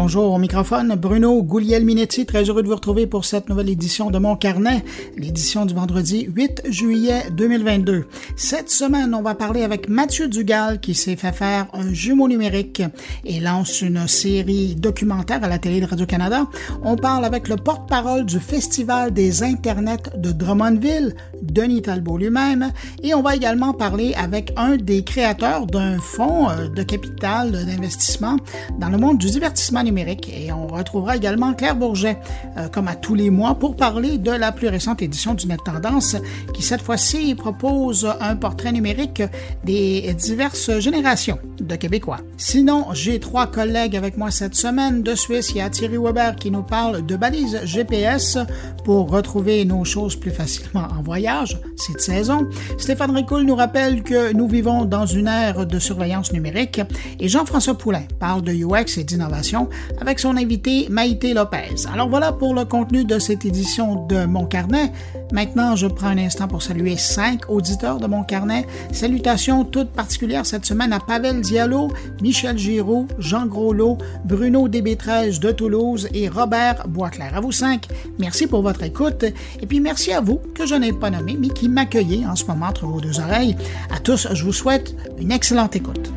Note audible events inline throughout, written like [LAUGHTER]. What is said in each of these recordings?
Bonjour au microphone, Bruno Gouliel-Minetti, très heureux de vous retrouver pour cette nouvelle édition de Mon Carnet, l'édition du vendredi 8 juillet 2022. Cette semaine, on va parler avec Mathieu Dugal qui s'est fait faire un jumeau numérique et lance une série documentaire à la télé de Radio-Canada. On parle avec le porte-parole du Festival des Internets de Drummondville, Denis Talbot lui-même, et on va également parler avec un des créateurs d'un fonds euh, de capital d'investissement dans le monde du divertissement numérique. Et on retrouvera également Claire Bourget, euh, comme à tous les mois, pour parler de la plus récente édition du Net Tendance, qui cette fois-ci propose un portrait numérique des diverses générations de Québécois. Sinon, j'ai trois collègues avec moi cette semaine de Suisse. Il y a Thierry Weber qui nous parle de balises GPS pour retrouver nos choses plus facilement en voyage cette saison. Stéphane Ricoul nous rappelle que nous vivons dans une ère de surveillance numérique et Jean-François Poulain parle de UX et d'innovation avec son invité Maïté Lopez. Alors voilà pour le contenu de cette édition de Mon Carnet. Maintenant, je prends un instant pour saluer cinq auditeurs de Mon Carnet. Salutations toutes particulières cette semaine à Pavel Diallo, Michel Giraud, Jean Groslot, Bruno DB13 de Toulouse et Robert Boisclair. À vous cinq, merci pour votre écoute et puis merci à vous que je n'ai pas nommé mais qui m'accueillez en ce moment entre vos deux oreilles. À tous, je vous souhaite une excellente écoute.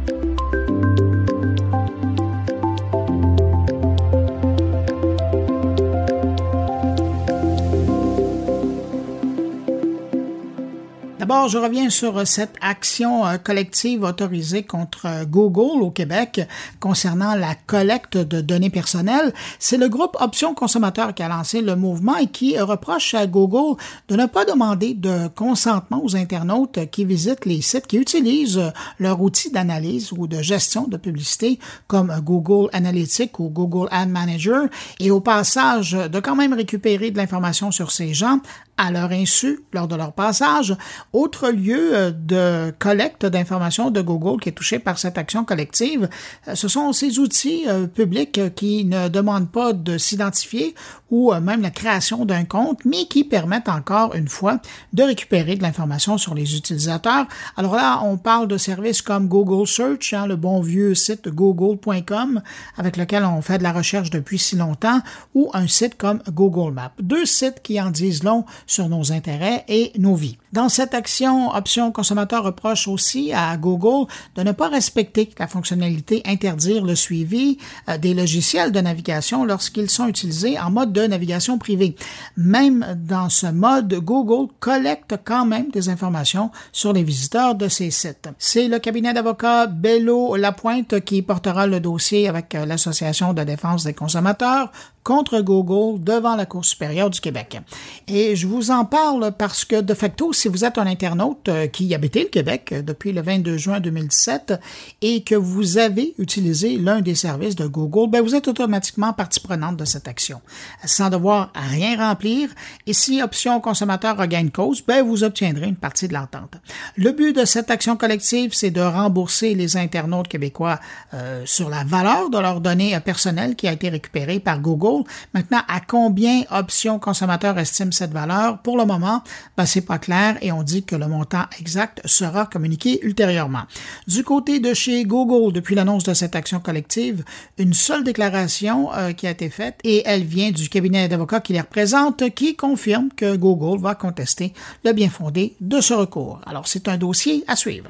D'abord, je reviens sur cette action euh, collective autorisée contre euh, Google au Québec concernant la collecte de données personnelles. C'est le groupe Options Consommateurs qui a lancé le mouvement et qui reproche à Google de ne pas demander de consentement aux internautes qui visitent les sites qui utilisent leur outil d'analyse ou de gestion de publicité comme Google Analytics ou Google Ad Manager et au passage de quand même récupérer de l'information sur ces gens à leur insu lors de leur passage. Autre lieu euh, de collecte d'informations de Google qui est touché par cette action collective, euh, ce sont ces outils euh, publics qui ne demandent pas de s'identifier ou même la création d'un compte, mais qui permettent encore une fois de récupérer de l'information sur les utilisateurs. Alors là, on parle de services comme Google Search, hein, le bon vieux site google.com avec lequel on fait de la recherche depuis si longtemps, ou un site comme Google Maps. Deux sites qui en disent long sur nos intérêts et nos vies. Dans cette action, Option Consommateur reproche aussi à Google de ne pas respecter la fonctionnalité interdire le suivi euh, des logiciels de navigation lorsqu'ils sont utilisés en mode de navigation privée. Même dans ce mode, Google collecte quand même des informations sur les visiteurs de ces sites. C'est le cabinet d'avocats Bello Lapointe qui portera le dossier avec euh, l'Association de défense des consommateurs contre Google devant la Cour supérieure du Québec. Et je vous en parle parce que, de facto, si vous êtes un internaute euh, qui habitait le Québec euh, depuis le 22 juin 2017 et que vous avez utilisé l'un des services de Google, ben vous êtes automatiquement partie prenante de cette action, sans devoir rien remplir. Et si option consommateur regagne cause, ben vous obtiendrez une partie de l'entente. Le but de cette action collective, c'est de rembourser les internautes québécois euh, sur la valeur de leurs données personnelles qui a été récupérée par Google Maintenant, à combien Option Consommateur estime cette valeur? Pour le moment, ben, c'est pas clair et on dit que le montant exact sera communiqué ultérieurement. Du côté de chez Google, depuis l'annonce de cette action collective, une seule déclaration euh, qui a été faite et elle vient du cabinet d'avocats qui les représente qui confirme que Google va contester le bien fondé de ce recours. Alors, c'est un dossier à suivre.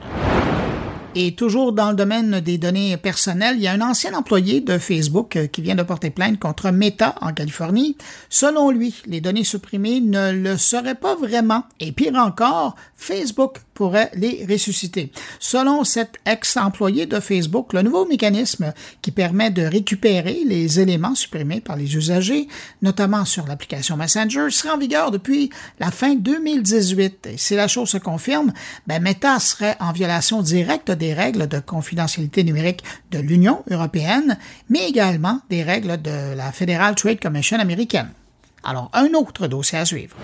Et toujours dans le domaine des données personnelles, il y a un ancien employé de Facebook euh, qui vient de porter plainte contre Meta en Californie. Selon lui, les données supprimées ne le seraient pas vraiment. Et pire encore, Facebook pourrait les ressusciter. Selon cet ex-employé de Facebook, le nouveau mécanisme qui permet de récupérer les éléments supprimés par les usagers, notamment sur l'application Messenger, sera en vigueur depuis la fin 2018. Et si la chose se confirme, ben Meta serait en violation directe des règles de confidentialité numérique de l'Union européenne, mais également des règles de la Federal Trade Commission américaine. Alors, un autre dossier à suivre.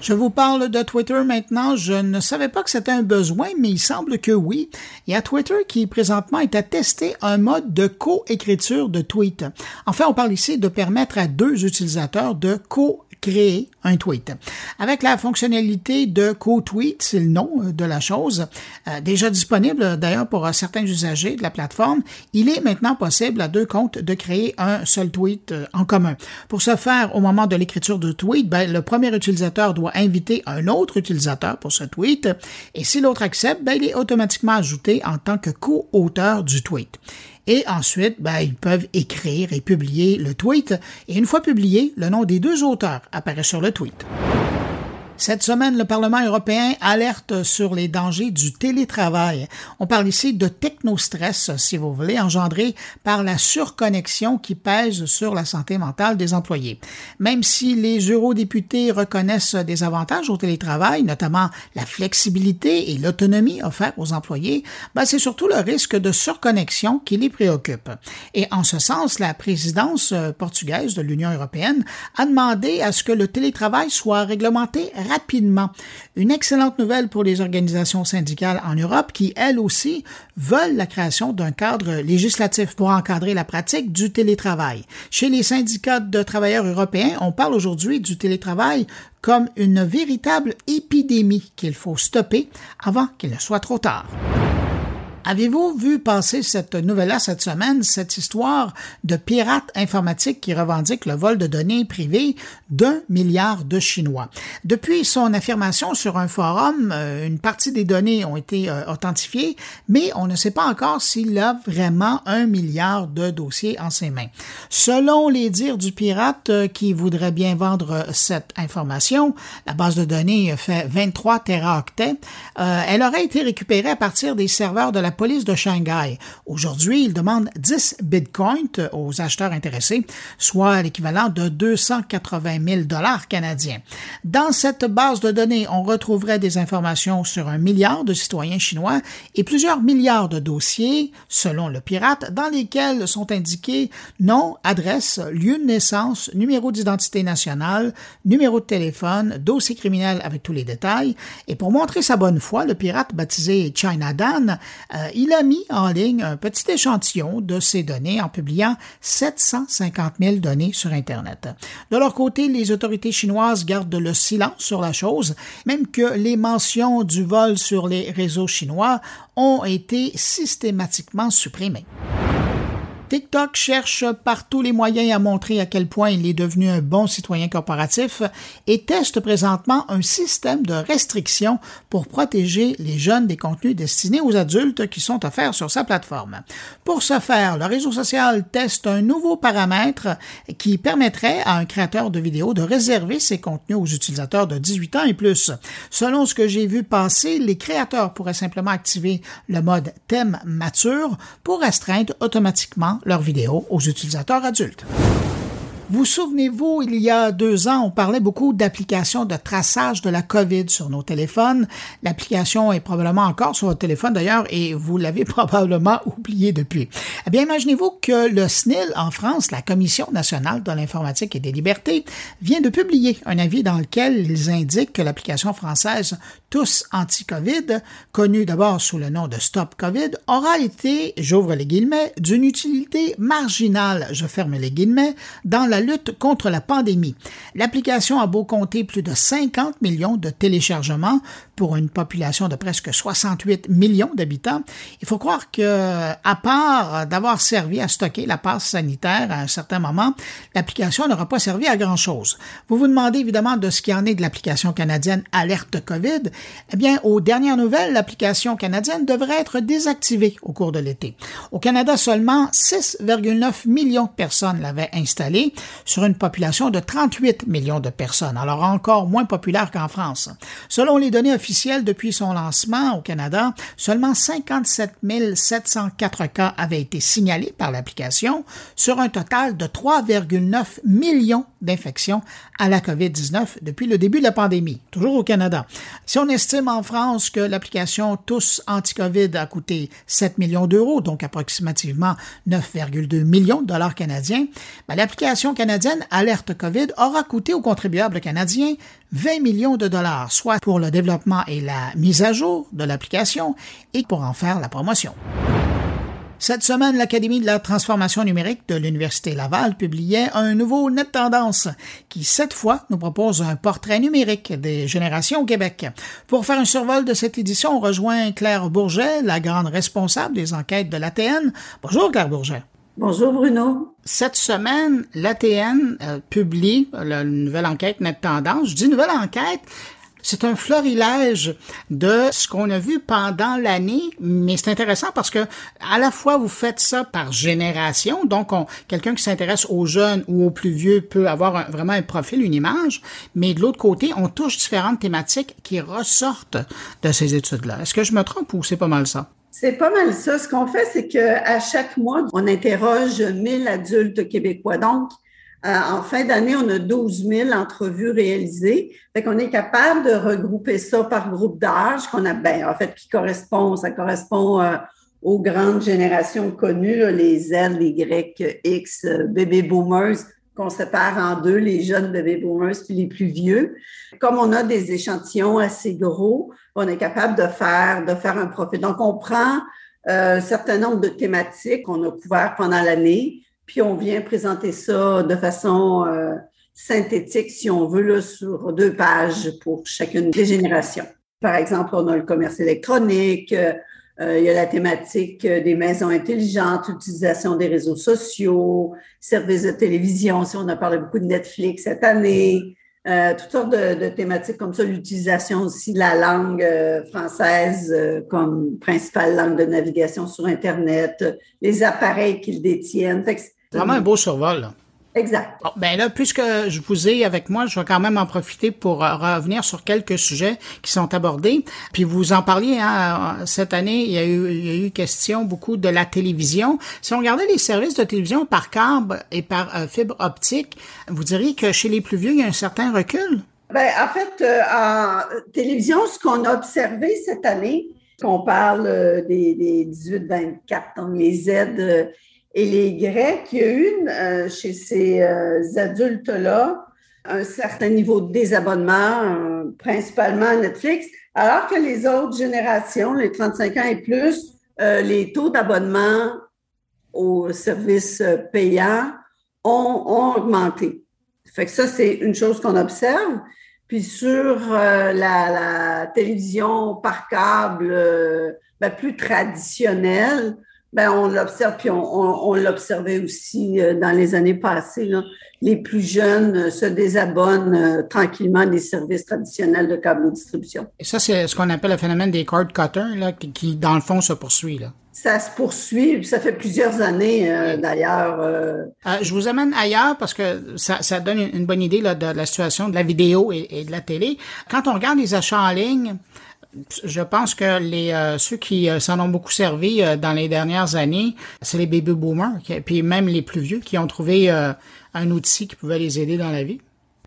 Je vous parle de Twitter maintenant. Je ne savais pas que c'était un besoin, mais il semble que oui. Il y a Twitter qui présentement est à tester un mode de co-écriture de tweets. Enfin, on parle ici de permettre à deux utilisateurs de co créer un tweet. Avec la fonctionnalité de co-tweet, c'est le nom euh, de la chose, euh, déjà disponible d'ailleurs pour certains usagers de la plateforme, il est maintenant possible à deux comptes de créer un seul tweet en commun. Pour ce faire, au moment de l'écriture du tweet, ben, le premier utilisateur doit inviter un autre utilisateur pour ce tweet, et si l'autre accepte, ben, il est automatiquement ajouté en tant que co-auteur du tweet. Et ensuite, ben, ils peuvent écrire et publier le tweet. Et une fois publié, le nom des deux auteurs apparaît sur le tweet. Cette semaine, le Parlement européen alerte sur les dangers du télétravail. On parle ici de technostress, si vous voulez, engendré par la surconnexion qui pèse sur la santé mentale des employés. Même si les eurodéputés reconnaissent des avantages au télétravail, notamment la flexibilité et l'autonomie offertes aux employés, ben c'est surtout le risque de surconnexion qui les préoccupe. Et en ce sens, la présidence portugaise de l'Union européenne a demandé à ce que le télétravail soit réglementé rapidement. Une excellente nouvelle pour les organisations syndicales en Europe qui, elles aussi, veulent la création d'un cadre législatif pour encadrer la pratique du télétravail. Chez les syndicats de travailleurs européens, on parle aujourd'hui du télétravail comme une véritable épidémie qu'il faut stopper avant qu'il ne soit trop tard. Avez-vous vu passer cette nouvelle-là cette semaine, cette histoire de pirates informatiques qui revendiquent le vol de données privées d'un milliard de Chinois? Depuis son affirmation sur un forum, euh, une partie des données ont été euh, authentifiées, mais on ne sait pas encore s'il a vraiment un milliard de dossiers en ses mains. Selon les dires du pirate euh, qui voudrait bien vendre cette information, la base de données fait 23 teraoctets, elle aurait été récupérée à partir des serveurs de la police de Shanghai. Aujourd'hui, il demande 10 bitcoins aux acheteurs intéressés, soit l'équivalent de 280 000 dollars canadiens. Dans cette base de données, on retrouverait des informations sur un milliard de citoyens chinois et plusieurs milliards de dossiers, selon le pirate, dans lesquels sont indiqués nom, adresse, lieu de naissance, numéro d'identité nationale, numéro de téléphone, dossier criminel avec tous les détails. Et pour montrer sa bonne foi, le pirate baptisé China Dan euh, il a mis en ligne un petit échantillon de ces données en publiant 750 000 données sur Internet. De leur côté, les autorités chinoises gardent le silence sur la chose, même que les mentions du vol sur les réseaux chinois ont été systématiquement supprimées. TikTok cherche par tous les moyens à montrer à quel point il est devenu un bon citoyen corporatif et teste présentement un système de restrictions pour protéger les jeunes des contenus destinés aux adultes qui sont offerts sur sa plateforme. Pour ce faire, le réseau social teste un nouveau paramètre qui permettrait à un créateur de vidéos de réserver ses contenus aux utilisateurs de 18 ans et plus. Selon ce que j'ai vu passer, les créateurs pourraient simplement activer le mode thème mature pour restreindre automatiquement leurs vidéos aux utilisateurs adultes. Vous souvenez-vous, il y a deux ans, on parlait beaucoup d'applications de traçage de la COVID sur nos téléphones. L'application est probablement encore sur votre téléphone d'ailleurs et vous l'avez [LAUGHS] probablement oublié depuis. Eh bien, imaginez-vous que le SNIL en France, la Commission nationale de l'informatique et des libertés, vient de publier un avis dans lequel ils indiquent que l'application française Tous anti-COVID, connue d'abord sous le nom de Stop COVID, aura été, j'ouvre les guillemets, d'une utilité marginale, je ferme les guillemets, dans la lutte contre la pandémie. L'application a beau compter plus de 50 millions de téléchargements pour une population de presque 68 millions d'habitants, il faut croire que, à part d'avoir servi à stocker la passe sanitaire à un certain moment, l'application n'aura pas servi à grand chose. Vous vous demandez évidemment de ce qui en est de l'application canadienne Alerte COVID. Eh bien, aux dernières nouvelles, l'application canadienne devrait être désactivée au cours de l'été. Au Canada, seulement 6,9 millions de personnes l'avaient installée, sur une population de 38 millions de personnes, alors encore moins populaire qu'en France. Selon les données officielles depuis son lancement au Canada, seulement 57 704 cas avaient été signalés par l'application sur un total de 3,9 millions d'infections à la COVID-19 depuis le début de la pandémie, toujours au Canada. Si on estime en France que l'application Tous anti-COVID a coûté 7 millions d'euros, donc approximativement 9,2 millions de dollars canadiens, ben, l'application canadienne Alerte COVID aura coûté aux contribuables canadiens 20 millions de dollars, soit pour le développement et la mise à jour de l'application et pour en faire la promotion. Cette semaine, l'Académie de la transformation numérique de l'Université Laval publiait un nouveau Net Tendance qui, cette fois, nous propose un portrait numérique des générations au Québec. Pour faire un survol de cette édition, on rejoint Claire Bourget, la grande responsable des enquêtes de l'ATN. Bonjour Claire Bourget. Bonjour Bruno. Cette semaine, l'ATN euh, publie la nouvelle enquête Net Tendance. Je dis nouvelle enquête c'est un florilège de ce qu'on a vu pendant l'année, mais c'est intéressant parce que à la fois vous faites ça par génération, donc quelqu'un qui s'intéresse aux jeunes ou aux plus vieux peut avoir vraiment un profil, une image, mais de l'autre côté, on touche différentes thématiques qui ressortent de ces études-là. Est-ce que je me trompe ou c'est pas mal ça? C'est pas mal ça. Ce qu'on fait, c'est qu'à chaque mois, on interroge 1000 adultes québécois. Donc, euh, en fin d'année, on a 12 000 entrevues réalisées. Fait qu'on est capable de regrouper ça par groupe d'âge qu'on a, ben, en fait, qui correspond, ça correspond euh, aux grandes générations connues, les Z, les Y, X, euh, bébé boomers, qu'on sépare en deux, les jeunes bébé boomers puis les plus vieux. Comme on a des échantillons assez gros, on est capable de faire, un profil. Donc, on prend un certain nombre de thématiques qu'on a couvertes pendant l'année, puis on vient présenter ça de façon euh, synthétique, si on veut, sur deux pages pour chacune des générations. Par exemple, on a le commerce électronique, euh, il y a la thématique des maisons intelligentes, utilisation des réseaux sociaux, services de télévision, si on a parlé beaucoup de Netflix cette année, euh, toutes sortes de, thématiques comme ça, l'utilisation aussi de la langue française comme principale langue de navigation sur Internet, les appareils qu'ils détiennent. Vraiment un beau survol. Exact. ben là, puisque je vous ai avec moi, je vais quand même en profiter pour euh, revenir sur quelques sujets qui sont abordés. Puis vous en parliez, hein, cette année, il y, a eu, il y a eu question beaucoup de la télévision. Si on regardait les services de télévision par câble et par euh, fibre optique, vous diriez que chez les plus vieux, il y a un certain recul? Ben, en fait, euh, en télévision, ce qu'on a observé cette année, qu'on parle des, des 18-24, donc les Z et les Grecs, il y a eu euh, chez ces euh, adultes-là un certain niveau de désabonnement, euh, principalement Netflix, alors que les autres générations, les 35 ans et plus, les taux d'abonnement aux services payants ont, ont, augmenté. Fait que ça, c'est une chose qu'on observe. Puis sur la, la, télévision par câble ben, plus traditionnelle, ben, on l'observe, puis on, on, l'observait aussi euh, dans les années passées. Là. Les plus jeunes euh, se désabonnent euh, tranquillement des services traditionnels de câble distribution. Et ça, c'est ce qu'on appelle le phénomène des cord cutters, là, qui, dans le fond, se poursuit. Là. Ça se poursuit, ça fait plusieurs années d'ailleurs. je vous amène ailleurs parce que ça, ça donne une, bonne idée là, de la situation de la vidéo et, et de la télé. Quand on regarde les achats en ligne, je pense que euh, ceux qui euh, s'en ont beaucoup servi euh, dans les dernières années, c'est les baby boomers, puis même les plus vieux qui ont trouvé un outil qui pouvait les aider dans la vie.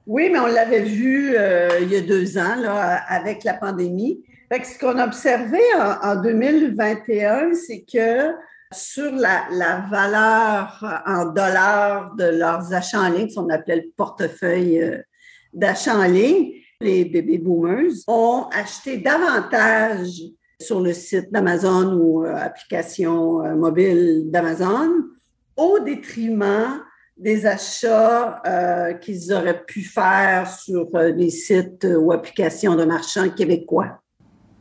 Oui, mais on l'avait vu il y a deux ans là, avec la pandémie. Fait ce qu'on a observé en, 2021, c'est que sur la, valeur en dollars de leurs achats en ligne, ce qu'on appelait le portefeuille d'achat en ligne, les bébés boomers ont acheté davantage sur le site d'Amazon ou euh, application euh, mobile d'Amazon au détriment des achats euh, qu'ils auraient pu faire sur des sites ou applications de marchands québécois.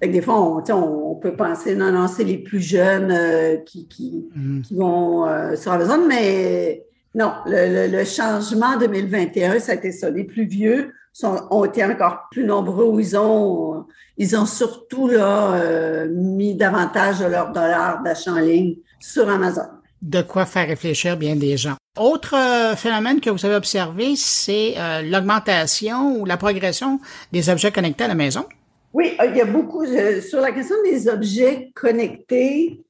des fois, on, peut penser, non, non, c'est les plus jeunes qui, qui, mm. qui, vont sur Amazon, mais non, le, le, changement 2021, ça a été ça. Les plus vieux sont, ont été encore plus nombreux ils ont, ils ont surtout là, euh, mis davantage de leurs dollars d'achat en ligne sur Amazon. De quoi faire réfléchir bien des gens. Autre euh, phénomène que vous avez observé, c'est euh, l'augmentation ou la progression des objets connectés à la maison. Oui, il y a beaucoup sur la question des objets connectés.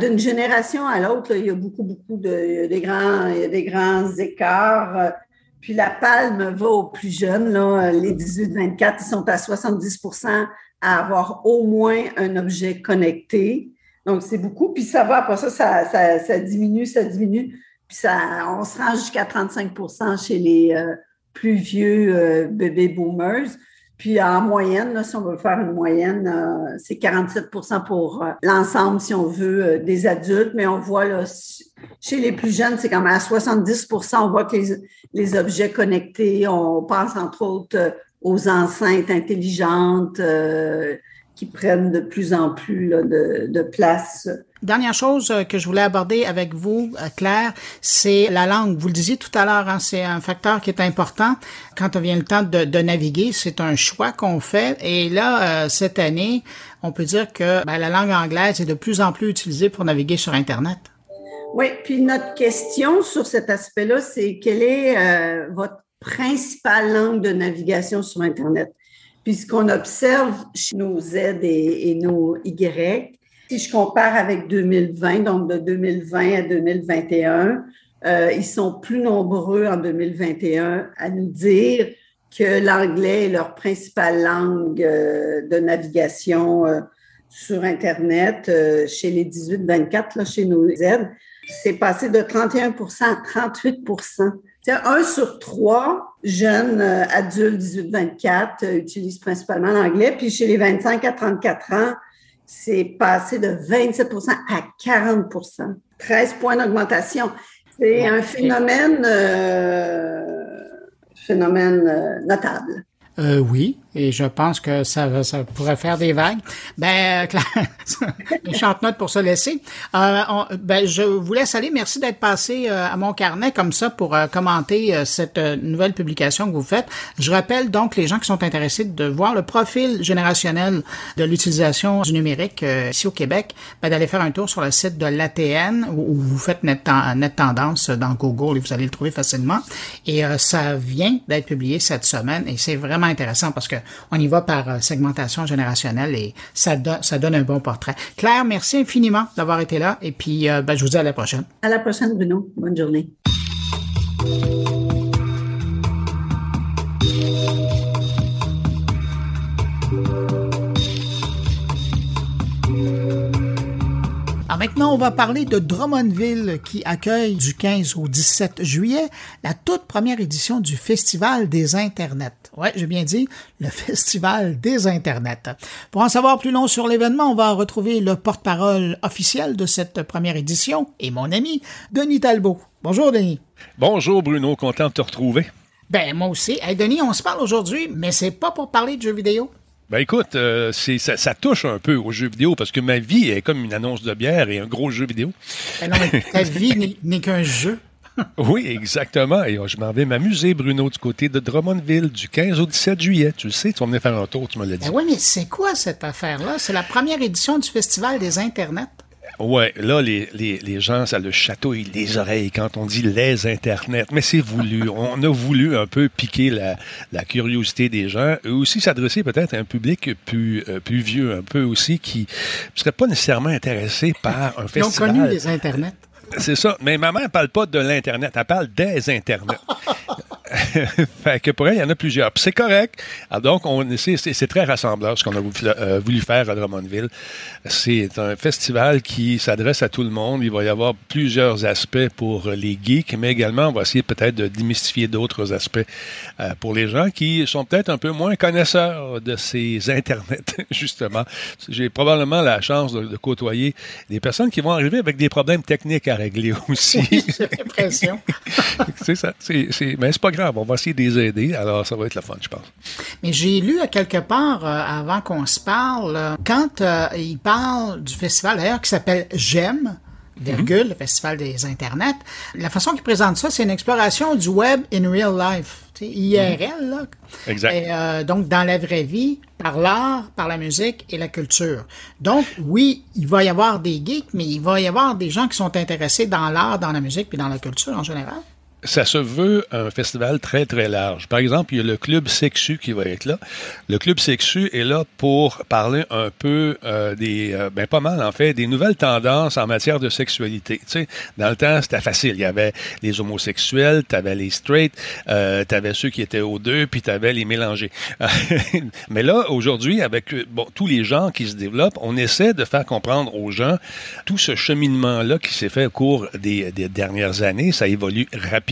d'une génération à l'autre, il y a beaucoup, beaucoup de des grands, il y a des grands écarts. Puis la palme va aux plus jeunes, là, les 18-24, ils sont à 70% à avoir au moins un objet connecté. Donc, c'est beaucoup. Puis ça va, après ça, ça, ça, diminue, ça diminue. Puis ça, on se rend jusqu'à 35% chez les euh, plus vieux euh, bébés boomers. Puis en moyenne, là, si on veut faire une moyenne, euh, c'est 47% pour euh, l'ensemble, si on veut, euh, des adultes. Mais on voit là, chez les plus jeunes, c'est quand même à 70% On voit que les, objets connectés, on pense entre autres aux enceintes intelligentes qui prennent de plus en plus de, place. Dernière chose euh, que je voulais aborder avec vous, euh, Claire, c'est la langue. Vous le disiez tout à l'heure, hein, c'est un facteur qui est important quand on vient le temps de, naviguer. C'est un choix qu'on fait. Et là, euh, cette année, on peut dire que ben, la langue anglaise est de plus en plus utilisée pour naviguer sur Internet. Oui, puis notre question sur cet aspect-là, c'est quelle est votre principale langue de navigation sur Internet? Puis ce qu'on observe chez nos Z et, nos Y, si je compare avec 2020, donc de 2020 à 2021, euh, ils sont plus nombreux en 2021 à nous dire que l'anglais est leur principale langue euh, de navigation euh, sur Internet chez les 18-24, chez nos Z. C'est passé de 31% à 38% un sur trois jeunes euh, adultes 18-24 euh, utilisent principalement l'anglais. Puis chez les 25 à 34 ans, c'est passé de 27% à 40% 13 points d'augmentation. C'est un phénomène, euh, phénomène notable. oui, et je pense que ça, ça pourrait faire des vagues. Ben, [LAUGHS] une chante note pour se laisser. Euh, ben, je vous laisse aller. Merci d'être passé euh, à mon carnet comme ça pour euh, commenter euh, cette nouvelle publication que vous faites. Je rappelle donc les gens qui sont intéressés de voir le profil générationnel de l'utilisation du numérique ici au Québec, ben, d'aller faire un tour sur le site de l'ATN où, vous faites net, net, tendance dans Google et vous allez le trouver facilement. Et ça vient d'être publié cette semaine et c'est vraiment intéressant parce que on y va par euh, segmentation générationnelle et ça, donne un bon portrait. Claire, merci infiniment d'avoir été là et puis euh, ben, je vous dis à la prochaine. À la prochaine, Bruno. Bonne journée. Maintenant, on va parler de Drummondville qui accueille du 15 au 17 juillet la toute première édition du Festival des Internets. Ouais, j'ai bien dit, le [LAUGHS] Festival des Internets. Pour en savoir plus long sur l'événement, on va retrouver le porte-parole officiel de cette première édition et mon ami, Denis Talbot. Bonjour, Denis. Bonjour, Bruno. Content de te retrouver. Ben, moi aussi. Hey, Denis, on se parle aujourd'hui, mais c'est pas pour parler de jeux vidéo. Ben écoute, euh, c'est, ça, touche un peu aux jeux vidéo parce que ma vie est comme une annonce de bière et un gros jeu vidéo. Ben non, mais ta [LAUGHS] vie n'est, qu'un jeu. [LAUGHS] oui, exactement. Et oh, je m'en vais m'amuser, Bruno, du côté de Drummondville, du 15 au 17 juillet. Tu le sais, tu vas venir faire un tour, tu me l'as dit. Ben oui, mais c'est quoi cette affaire-là? C'est la première édition du Festival des Internets. Ouais, là, les, les, les, gens, ça le château les oreilles quand on dit les Internets. Mais c'est voulu. [LAUGHS] on a voulu un peu piquer la, la curiosité des gens. Et aussi s'adresser peut-être à un public plus, euh, plus vieux, un peu aussi, qui ne serait pas nécessairement intéressé par un festival. [LAUGHS] Ils ont connu les Internets. C'est ça. Mais maman ne parle pas de l'Internet, elle parle des Internets. [LAUGHS] [LAUGHS] fait que pour elle, il y en a plusieurs. c'est correct. Alors donc, on, c'est, très rassembleur ce qu'on a euh, voulu, faire à Drummondville. C'est un festival qui s'adresse à tout le monde. Il va y avoir plusieurs aspects pour les geeks, mais également, on va essayer peut-être de démystifier d'autres aspects euh, pour les gens qui sont peut-être un peu moins connaisseurs de ces [LAUGHS] Internets, justement. J'ai probablement la chance de, côtoyer des personnes qui vont arriver avec des problèmes techniques à régler aussi. j'ai l'impression. [LAUGHS] c'est ça. C'est, c'est, mais c'est pas on va essayer de les aider. Alors, ça va être le fun, je pense. Mais j'ai lu à quelque part, euh, avant qu'on se parle, euh, quand euh, il parle du festival, d'ailleurs, qui s'appelle GEM, virgule, le Festival des Internets. La façon qu'il présente ça, c'est une exploration du web in real life, IRL, là. Exact. Et, donc, dans la vraie vie, par l'art, par la musique et la culture. Donc, oui, il va y avoir des geeks, mais il va y avoir des gens qui sont intéressés dans l'art, dans la musique puis dans la culture en général ça se veut un festival très, très large. Par exemple, il y a le Club Sexu qui va être là. Le Club Sexu est là pour parler un peu euh, des, euh, ben pas mal en fait, des nouvelles tendances en matière de sexualité. Tu sais, dans le temps, c'était facile. Il y avait les homosexuels, tu avais les straight, euh, tu avais ceux qui étaient aux deux, puis tu avais les mélangés. [LAUGHS] Mais là, aujourd'hui, avec bon, tous les gens qui se développent, on essaie de faire comprendre aux gens tout ce cheminement-là qui s'est fait au cours des, des dernières années. Ça évolue rapidement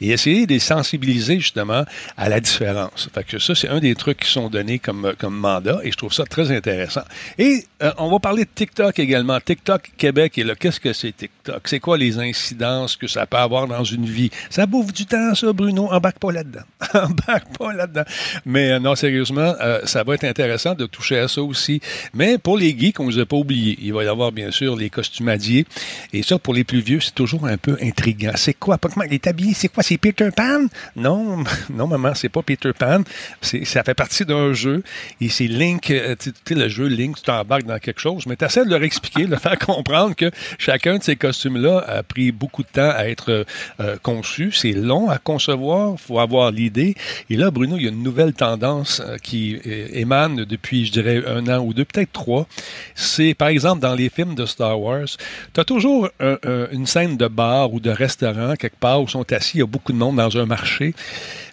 et essayer de les sensibiliser justement à la différence. Fait que ça, c'est un des trucs qui sont donnés comme, comme mandat et je trouve ça très intéressant. Et euh, on va parler de TikTok également. TikTok Québec, et là, qu'est-ce que c'est TikTok? C'est quoi les incidences que ça peut avoir dans une vie? Ça bouffe du temps, ça, Bruno? Embarque pas là-dedans. [LAUGHS] Embarque pas là-dedans. Mais euh, non, sérieusement, euh, ça va être intéressant de toucher à ça aussi. Mais pour les geeks, on ne vous a pas oublié. Il va y avoir, bien sûr, les costumadiers. Et ça, pour les plus vieux, c'est toujours un peu intriguant. C'est quoi? Est habillé? C'est quoi? C'est Peter Pan? Non, [LAUGHS] non, maman, c'est pas Peter Pan. Ça fait partie d'un jeu. Et c'est Link, tu sais, le jeu Link, tu t'embarques dans quelque chose. Mais tu essaies de leur expliquer, de leur [LAUGHS] faire comprendre que chacun de ces costumes-là a pris beaucoup de temps à être euh, conçu. C'est long à concevoir. Il faut avoir l'idée. Et là, Bruno, il y a une nouvelle tendance euh, qui émane depuis, je dirais, un an ou deux, peut-être trois. C'est, par exemple, dans les films de Star Wars, tu as toujours une scène de bar ou de restaurant quelque part sont assis, il y a beaucoup de monde dans un marché.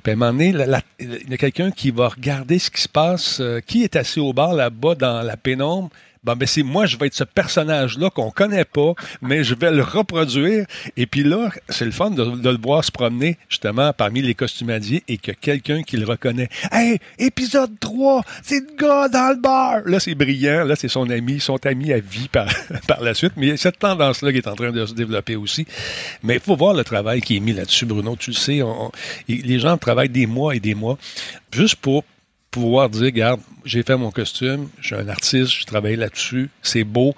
Puis un moment donné, il y a quelqu'un qui va regarder ce qui se passe, euh, qui est assis au bar là-bas dans la pénombre, ben, ben c'est moi, je vais être ce personnage-là qu'on connaît pas, mais je vais le reproduire. Et puis là, c'est le fun de, le voir se promener justement parmi les costumadiers et que quelqu'un qui le reconnaît. Hey, épisode 3, c'est le gars dans le bar. Là, c'est brillant. Là, c'est son ami, son ami à vie par, [LAUGHS] par la suite. Mais il y a cette tendance-là qui est en train de se développer aussi. Mais il faut voir le travail qui est mis là-dessus, Bruno. Tu le sais, les gens travaillent des mois et des mois juste pour pouvoir dire, regarde, j'ai fait mon costume, je suis un artiste, je travaille là-dessus, c'est beau,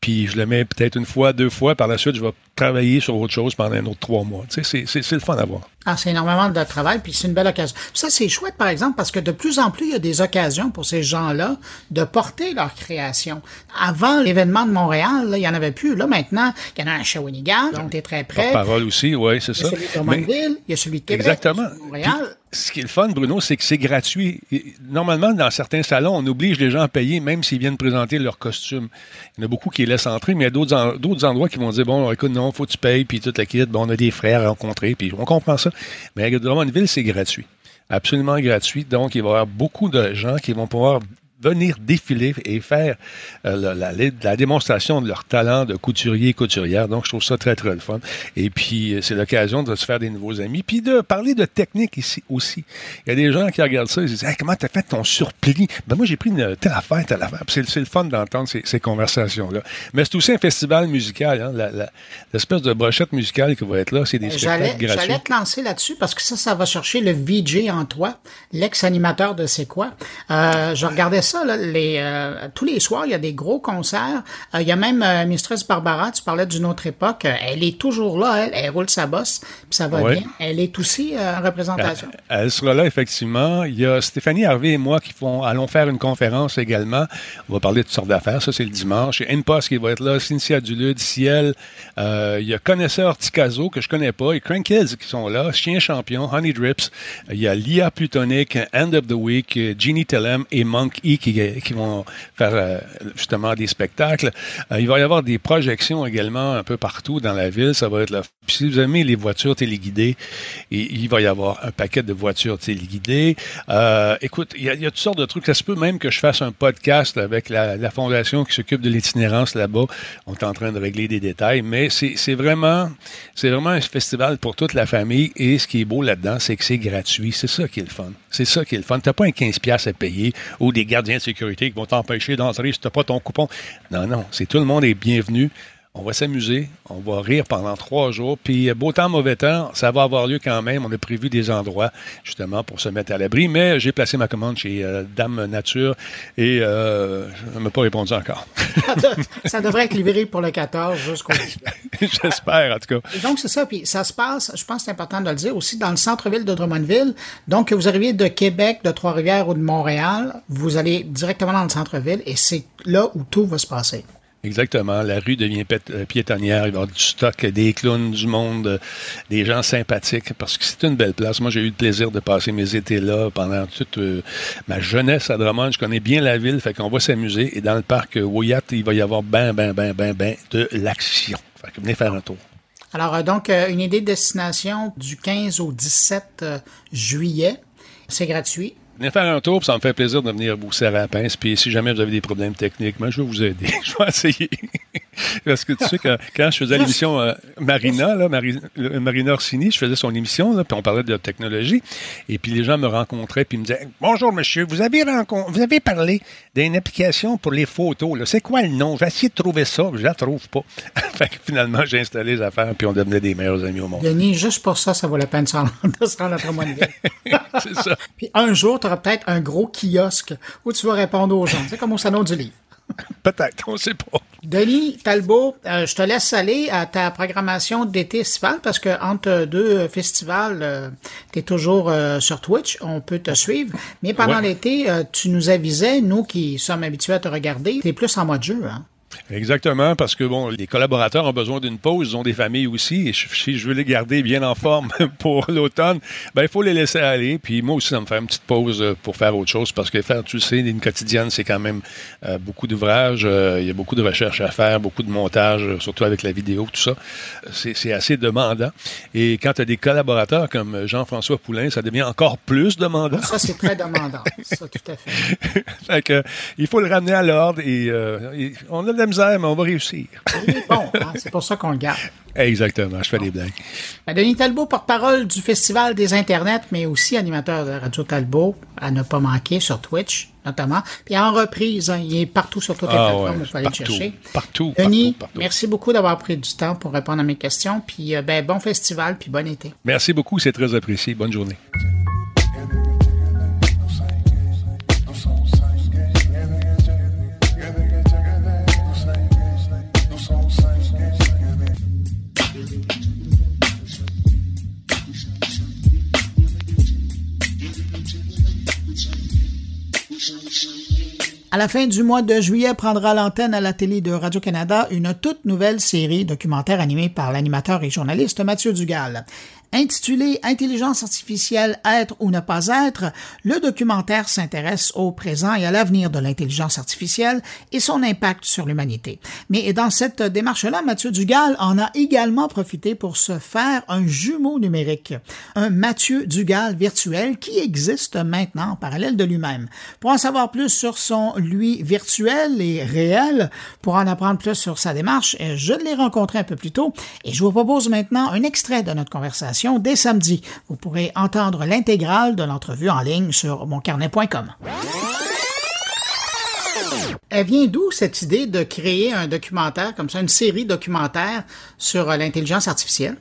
puis je le mets peut-être une fois, deux fois, par la suite, je vais travailler sur autre chose pendant un autre trois mois. Tu sais, c'est le fun à voir. Ah, c'est énormément de travail, puis c'est une belle occasion. ça, c'est chouette, par exemple, parce que de plus en plus, il y a des occasions pour ces gens-là de porter leur création. Avant l'événement de Montréal, il n'y en avait plus. Là, maintenant, il y en a un à Shawinigan, donc tu es très près. parole aussi, oui, c'est ça. Il y a celui de Drummondville, il y a celui de Québec, Exactement. Montréal. Ce qui est le fun, Bruno, c'est que c'est gratuit. Normalement, dans certains salons, on oblige les gens à payer, même s'ils viennent présenter leur costume. Il y en a beaucoup qui laissent entrer, mais il y a d'autres endroits qui vont dire, bon, écoute, non, faut que tu payes, puis toute la. Bon, on a des frères à rencontrer, puis on comprend ça. Mais à Drummondville, c'est gratuit. Absolument gratuit. Donc, il va y avoir beaucoup de gens qui vont pouvoir venir défiler et faire euh, la, démonstration de leur talent de couturier et couturière. Donc, je trouve ça très, très le fun. Et puis, euh, c'est l'occasion de se faire des nouveaux amis. Puis de parler de technique ici aussi. Il y a des gens qui regardent ça et disent hey, comment as fait ton surplis? Ben moi, j'ai pris une telle affaire, telle affaire. C'est le fun d'entendre ces, conversations-là. Mais c'est aussi un festival musical. Hein? L'espèce de brochette musicale qui va être là, c'est des spectacles gratuits. J'allais te lancer là-dessus parce que ça, ça va chercher le VJ en toi, l'ex-animateur de C'est quoi. Euh, je regardais ça, les, euh, tous les soirs, il y a des gros concerts. Euh, il y a même euh, Mistress Barbara, tu parlais d'une autre époque. elle est toujours là, elle, elle roule sa bosse, puis ça va bien. Elle est aussi en représentation. Elle, sera là, effectivement. Il y a Stéphanie Harvey et moi qui font, allons faire une conférence également. On va parler de toutes sortes d'affaires. Ça, c'est le dimanche. Il y a Impost qui va être là, Cynthia Dulude, Ciel. il y a Connaisseur Ticazo, que je connais pas, et Crankheads qui sont là, Chien Champion, Honey Drips. Il y a Lia Plutonic, End of the Week, Jeannie Tellem et Monk E qui, vont faire euh, justement des spectacles. Euh, il va y avoir des projections également un peu partout dans la ville. Ça va être là. si vous aimez les voitures téléguidées, il va y avoir un paquet de voitures téléguidées. Euh, écoute, il y, a, toutes sortes de trucs. Ça se peut même que je fasse un podcast avec la, fondation qui s'occupe de l'itinérance là-bas. On est en train de régler des détails, mais c'est vraiment, vraiment un festival pour toute la famille. Et ce qui est beau là-dedans, c'est que c'est gratuit. C'est ça qui est le fun. C'est ça qui est le fun. T'as pas un 15$ à payer ou des gardiens de sécurité qui vont t'empêcher d'entrer si tu n'as pas ton coupon. Non, non, c'est tout le monde est bienvenu. On va s'amuser, on va rire pendant trois jours. Puis beau temps, mauvais temps, ça va avoir lieu quand même. On a prévu des endroits justement pour se mettre à l'abri. Mais j'ai placé ma commande chez euh, Dame Nature et euh, je ne m'ai pas répondu encore. [LAUGHS] ça devrait être livré pour le 14 jusqu'au [LAUGHS] J'espère, en tout cas. Et donc, c'est ça. Puis ça se passe, je pense que c'est important de le dire aussi, dans le centre-ville de Drummondville. Donc, que vous arriviez de Québec, de Trois-Rivières ou de Montréal, vous allez directement dans le centre-ville et c'est là où tout va se passer. Exactement. La rue devient euh, piétonnière. Il va y avoir du stock, des clowns, du monde, euh, des gens sympathiques, parce que c'est une belle place. Moi, j'ai eu le plaisir de passer mes étés là pendant toute euh, ma jeunesse à Drummond. Je connais bien la ville, fait qu'on va s'amuser. Et dans le parc Wyatt, il va y avoir ben, ben, ben, ben, ben de l'action. Fait que venez faire un tour. Alors, donc, une idée de destination du 15 au 17 juillet. C'est gratuit. Venez faire un tour, puis ça me fait plaisir de venir vous serrer à la pince. Puis si jamais vous avez des problèmes techniques, moi, je vais vous aider. [LAUGHS] je vais essayer. Parce que tu sais que quand je faisais l'émission euh, Marina, là, Marina Orsini, je faisais son émission, là, puis on parlait de technologie, et puis les gens me rencontraient, puis me disaient Bonjour monsieur, vous avez, vous avez parlé d'une application pour les photos. C'est quoi le nom? J'ai essayé de trouver ça, je la trouve pas. [LAUGHS] fait que finalement, j'ai installé les affaires, puis on devenait des meilleurs amis au monde. Denis, juste pour ça, ça vaut la peine de [LAUGHS] se rendre à C'est ça. Puis un jour, tu auras peut-être un gros kiosque où tu vas répondre aux gens. C'est comme au salon du livre. [LAUGHS] Peut-être, on ne sait pas. Denis Talbot, euh, je te laisse aller à ta programmation d'été estival parce que entre deux festivals, euh, tu es toujours euh, sur Twitch, on peut te suivre. Mais pendant l'été, tu nous avisais, nous qui sommes habitués à te regarder, tu es plus en mode jeu. Hein? Exactement, parce que bon, les collaborateurs ont besoin d'une pause, ils ont des familles aussi, et si je veux les garder bien en forme [LAUGHS] pour l'automne, ben il faut les laisser aller. Puis moi aussi, ça me fait une petite pause euh, pour faire autre chose, parce que faire, tu sais, une quotidienne, c'est quand même euh, beaucoup d'ouvrages, euh, il y a beaucoup de recherches à faire, beaucoup de montage, surtout avec la vidéo, tout ça. C'est assez demandant. Et quand tu as des collaborateurs comme Jean-François Poulain, ça devient encore plus demandant. Ça, c'est très [LAUGHS] demandant. ça, tout à fait. fait que, il faut le ramener à l'ordre et, et on a de la misère, mais on va réussir. bon, hein, c'est pour ça qu'on le garde. Exactement, je fais des blagues. Ben, Denis Talbot, porte-parole du Festival des Internets, mais aussi animateur de Radio Talbot, à ne pas manquer sur Twitch, notamment. Puis en reprise, hein, il est partout sur toutes les ah plateformes, il faut aller le chercher. Partout, Denis, merci beaucoup d'avoir pris du temps pour répondre à mes questions. Puis euh, ben, bon festival, puis bon été. Merci beaucoup, c'est très apprécié. Bonne journée. À la fin du mois de juillet, prendra l'antenne à la télé de Radio-Canada une toute nouvelle série documentaire animée par l'animateur et journaliste Mathieu Dugal. Intitulé Intelligence artificielle, être ou ne pas être, le documentaire s'intéresse au présent et à l'avenir de l'intelligence artificielle et son impact sur l'humanité. Mais dans cette démarche-là, Mathieu Dugal en a également profité pour se faire un jumeau numérique, un Mathieu Dugal virtuel qui existe maintenant en parallèle de lui-même. Pour en savoir plus sur son lui virtuel et réel, pour en apprendre plus sur sa démarche, je l'ai rencontré un peu plus tôt et je vous propose maintenant un extrait de notre conversation dès samedi. Vous pourrez entendre l'intégrale de l'entrevue en ligne sur moncarnet.com. Elle vient d'où cette idée de créer un documentaire comme ça, une série documentaire sur euh, l'intelligence artificielle?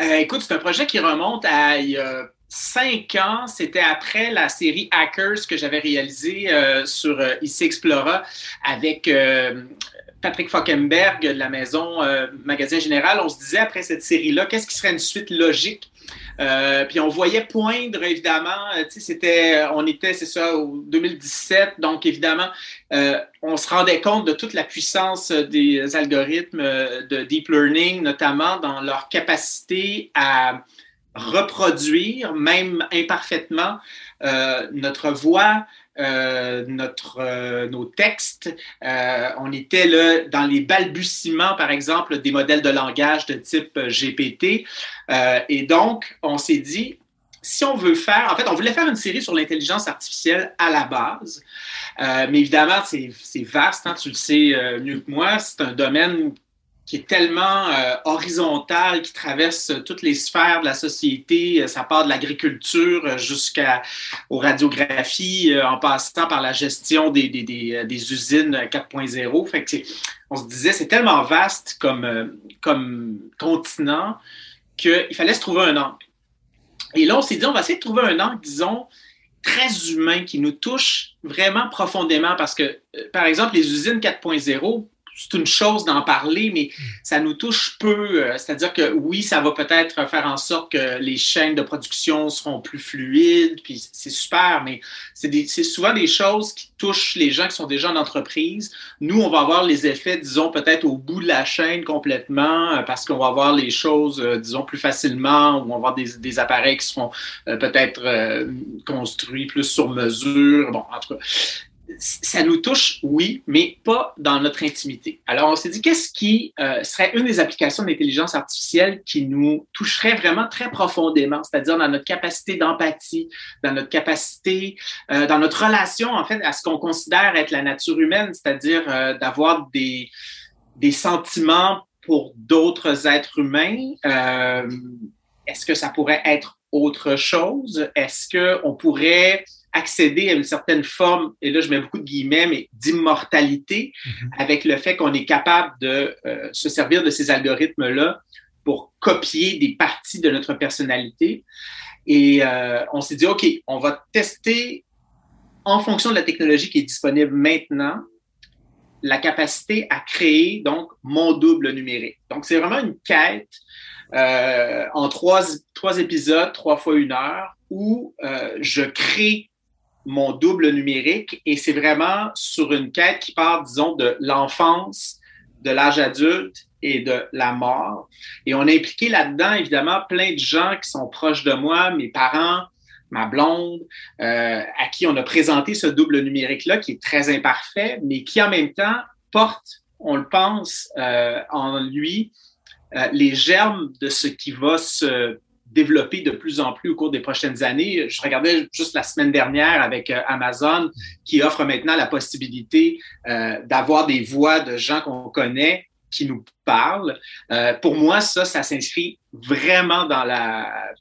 Euh, écoute, c'est un projet qui remonte à il y a cinq ans. C'était après la série Hackers que j'avais réalisée euh, sur IC Explora avec Patrick Falkenberg de la maison euh, Magasin Général, on se disait après cette série-là, qu'est-ce qui serait une suite logique? Euh, puis on voyait poindre, évidemment, euh, c'était, on était, c'est ça, au 2017, donc évidemment, on se rendait compte de toute la puissance des algorithmes de deep learning, notamment dans leur capacité à reproduire, même imparfaitement, notre voix, euh, notre, euh, nos textes. Euh, on était là dans les balbutiements, par exemple, des modèles de langage de type GPT. et donc, on s'est dit, si on veut faire, en fait, on voulait faire une série sur l'intelligence artificielle à la base, mais évidemment, c'est vaste, hein, tu le sais mieux que moi, c'est un domaine qui est tellement euh, horizontal, qui traverse toutes les sphères de la société. Euh, ça part de l'agriculture euh, jusqu'aux radiographies, en passant par la gestion des usines 4.0. Fait que on se disait, c'est tellement vaste comme, comme continent qu'il fallait se trouver un angle. Et là, on s'est dit, on va essayer de trouver un angle, disons, très humain qui nous touche vraiment profondément parce que, par exemple, les usines 4.0, c'est une chose d'en parler, mais ça nous touche peu. Euh, c'est-à-dire que oui, ça va peut-être faire en sorte que les chaînes de production seront plus fluides, puis c'est super, mais c'est souvent des choses qui touchent les gens qui sont déjà en entreprise. Nous, on va avoir les effets, disons, peut-être au bout de la chaîne complètement, euh, parce qu'on va avoir les choses, euh, disons, plus facilement, ou on va avoir des, des appareils qui seront peut-être construits plus sur mesure. Bon, en tout cas, ça nous touche, oui, mais pas dans notre intimité. Alors, on s'est dit, qu'est-ce qui euh, serait une des applications d'intelligence artificielle qui nous toucherait vraiment très profondément, c'est-à-dire dans notre capacité d'empathie, dans notre capacité, euh, dans notre relation, en fait, à ce qu'on considère être la nature humaine, c'est-à-dire euh, d'avoir des des sentiments pour d'autres êtres humains. Est-ce que ça pourrait être autre chose? Est-ce qu'on pourrait accéder à une certaine forme, et là je mets beaucoup de guillemets, mais d'immortalité mm-hmm. avec le fait qu'on est capable de euh, se servir de ces algorithmes-là pour copier des parties de notre personnalité? Et euh, on s'est dit, OK, on va tester en fonction de la technologie qui est disponible maintenant, la capacité à créer donc mon double numérique. Donc, c'est vraiment une quête euh, en trois, épisodes, trois fois une heure, où euh, je crée mon double numérique et c'est vraiment sur une quête qui part, disons, de l'enfance, de l'âge adulte et de la mort. Et on a impliqué là-dedans, évidemment, plein de gens qui sont proches de moi, mes parents, ma blonde, euh, à qui on a présenté ce double numérique-là qui est très imparfait, mais qui en même temps porte, on le pense, en lui les germes de ce qui va se développer de plus en plus au cours des prochaines années. Je regardais juste la semaine dernière avec Amazon qui offre maintenant la possibilité d'avoir des voix de gens qu'on connaît qui nous parlent. pour moi, ça, ça s'inscrit vraiment dans la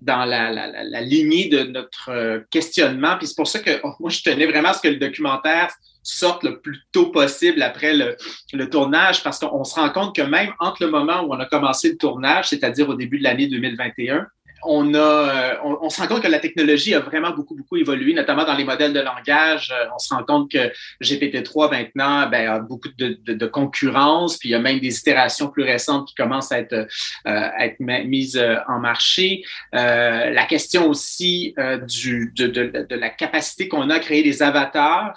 dans la, la, la, lignée de notre euh, questionnement. Puis c'est pour ça que oh, moi, je tenais vraiment à ce que le documentaire sorte le plus tôt possible après le, le tournage, parce qu'on se rend compte que même entre le moment où on a commencé le tournage, c'est-à-dire au début de l'année 2021, on, a, euh, on, se rend compte que la technologie a vraiment beaucoup, beaucoup évolué, notamment dans les modèles de langage. Euh, on se rend compte que GPT-3 maintenant ben, a beaucoup de, concurrence, puis il y a même des itérations plus récentes qui commencent à être, euh, mises en marché. Euh, la question aussi de, la capacité qu'on a à créer des avatars.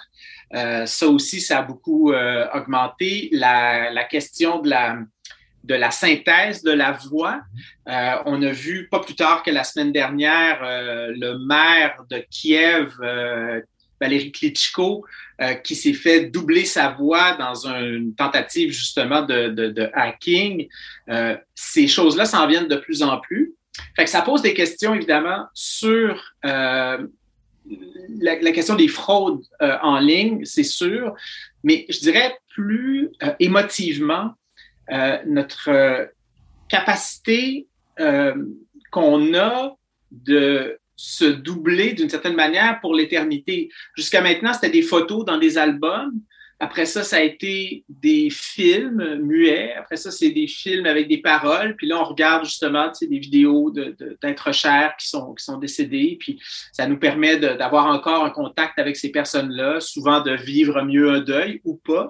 ça aussi, ça a beaucoup augmenté. La question de la de la synthèse de la voix. Euh, on a vu pas plus tard que la semaine dernière euh, le maire de Kiev, euh, Valérie Klitschko, qui s'est fait doubler sa voix dans une tentative justement de, de hacking. ces choses-là s'en viennent de plus en plus. Fait que ça pose des questions évidemment sur la, la, question des fraudes en ligne, c'est sûr, mais je dirais plus émotivement euh, notre euh, capacité euh, qu'on a de se doubler d'une certaine manière pour l'éternité. Jusqu'à maintenant, c'était des photos dans des albums. Après ça, ça a été des films muets. Après ça, c'est des films avec des paroles. Puis là, on regarde justement des vidéos d'êtres chers qui sont, qui sont décédés. Puis ça nous permet d'avoir encore un contact avec ces personnes-là, souvent de vivre mieux un deuil ou pas.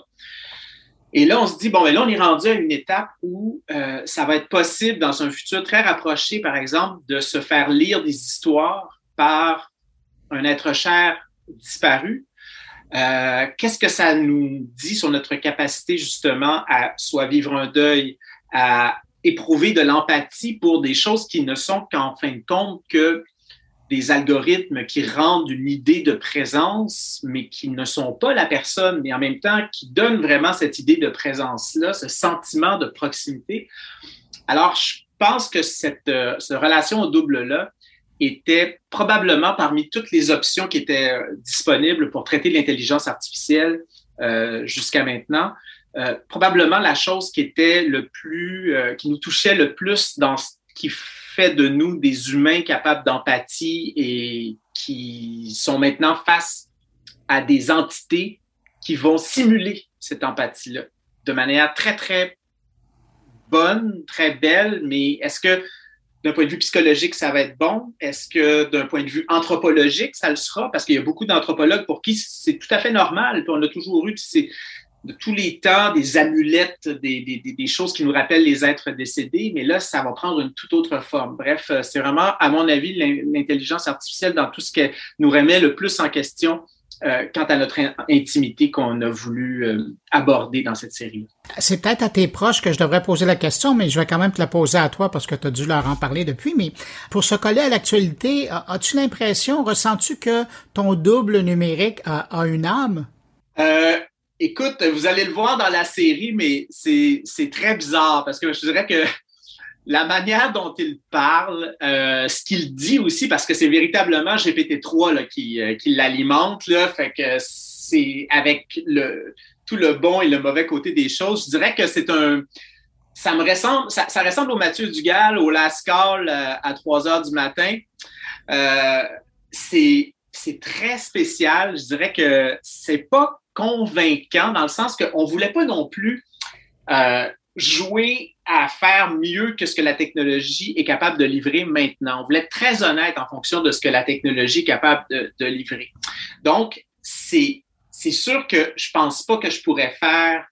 Et là, on se dit, bon, mais là, on est rendu à une étape où euh, ça va être possible dans un futur très rapproché, par exemple, de se faire lire des histoires par un être cher disparu. Euh, Qu'est-ce que ça nous dit sur notre capacité justement à soit vivre un deuil, à éprouver de l'empathie pour des choses qui ne sont qu'en fin de compte que des algorithmes qui rendent une idée de présence, mais qui ne sont pas la personne, mais en même temps qui donnent vraiment cette idée de présence-là, ce sentiment de proximité. Alors, je pense que cette, euh, relation au double-là était probablement parmi toutes les options qui étaient euh, disponibles pour traiter l'intelligence artificielle euh, jusqu'à maintenant. probablement la chose qui était le plus, qui nous touchait le plus dans ce qui de nous des humains capables d'empathie et qui sont maintenant face à des entités qui vont simuler cette empathie-là de manière très, très bonne, très belle, mais est-ce que d'un point de vue psychologique, ça va être bon? Est-ce que d'un point de vue anthropologique, ça le sera? Parce qu'il y a beaucoup d'anthropologues pour qui c'est tout à fait normal. Puis on a toujours eu de tous les temps des amulettes, des, des, des, choses qui nous rappellent les êtres décédés, mais là, ça va prendre une toute autre forme. Bref, euh, c'est vraiment, à mon avis, l'intelligence artificielle dans tout ce qui nous remet le plus en question euh, quant à notre intimité qu'on a voulu euh, aborder dans cette série. C'est peut-être à tes proches que je devrais poser la question, mais je vais quand même te la poser à toi parce que tu as dû leur en parler depuis. Mais pour se coller à l'actualité, as-tu l'impression, ressens-tu que ton double numérique a, a une âme? Euh, Écoute, vous allez le voir dans la série, mais c'est très bizarre parce que je dirais que la manière dont il parle, euh, ce qu'il dit aussi, parce que c'est véritablement GPT-3 qui, euh, qui l'alimente, fait que c'est avec le, tout le bon et le mauvais côté des choses. Je dirais que c'est un, ça me ressemble, ça, ressemble au Mathieu Dugal, au Lascal euh, à 3 heures du matin. Euh, c'est, c'est très spécial. Je dirais que c'est pas convaincant dans le sens qu'on voulait pas non plus euh, jouer à faire mieux que ce que la technologie est capable de livrer maintenant. On voulait être très honnête en fonction de ce que la technologie est capable de, livrer. Donc, c'est, sûr que je pense pas que je pourrais faire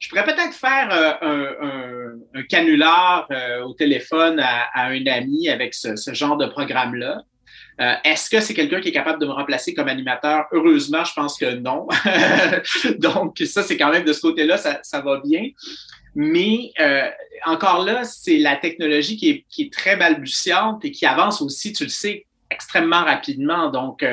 je pourrais peut-être faire euh, un, canular euh, au téléphone à, un ami avec ce, genre de programme-là. Euh, est-ce que c'est quelqu'un qui est capable de me remplacer comme animateur? Heureusement, je pense que non. [LAUGHS] Donc, ça, c'est quand même de ce côté-là, ça, va bien. Mais encore là, c'est la technologie qui est, qui est, très balbutiante et qui avance aussi, tu le sais, extrêmement rapidement. Donc,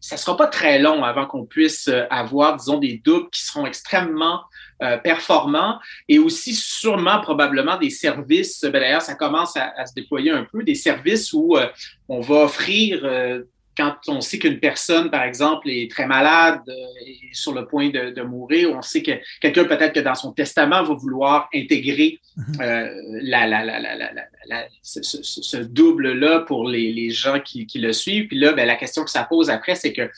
ça ne sera pas très long avant qu'on puisse avoir, disons, des doubles qui seront extrêmement euh, performants et aussi sûrement probablement des services. Ben, D'ailleurs, ça commence à, se déployer un peu, des services où euh, on va offrir euh, quand on sait qu'une personne, par exemple, est très malade, et sur le point de, mourir, on sait que quelqu'un peut-être que dans son testament va vouloir intégrer la, la, la, ce, double-là pour les, les gens qui, qui, le suivent. Puis là, ben, la question que ça pose après, c'est que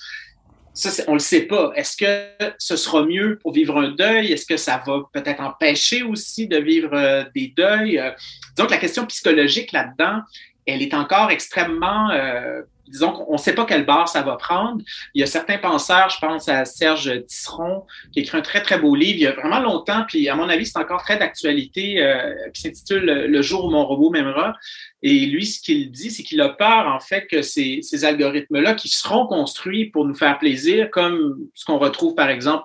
ça, on ne le sait pas. Est-ce que ce sera mieux pour vivre un deuil? Est-ce que ça va peut-être empêcher aussi de vivre euh, des deuils? Euh, donc, la question psychologique là-dedans, elle est encore extrêmement euh, disons qu'on ne sait pas quelle barre ça va prendre. Il y a certains penseurs, je pense à Serge Tisseron, qui écrit un très, très beau livre il y a vraiment longtemps, puis à mon avis, c'est encore très d'actualité, euh, qui s'intitule Le jour où mon robot m'aimera. Et lui, ce qu'il dit, c'est qu'il a peur, en fait, que ces, algorithmes-là, qui seront construits pour nous faire plaisir, comme ce qu'on retrouve, par exemple,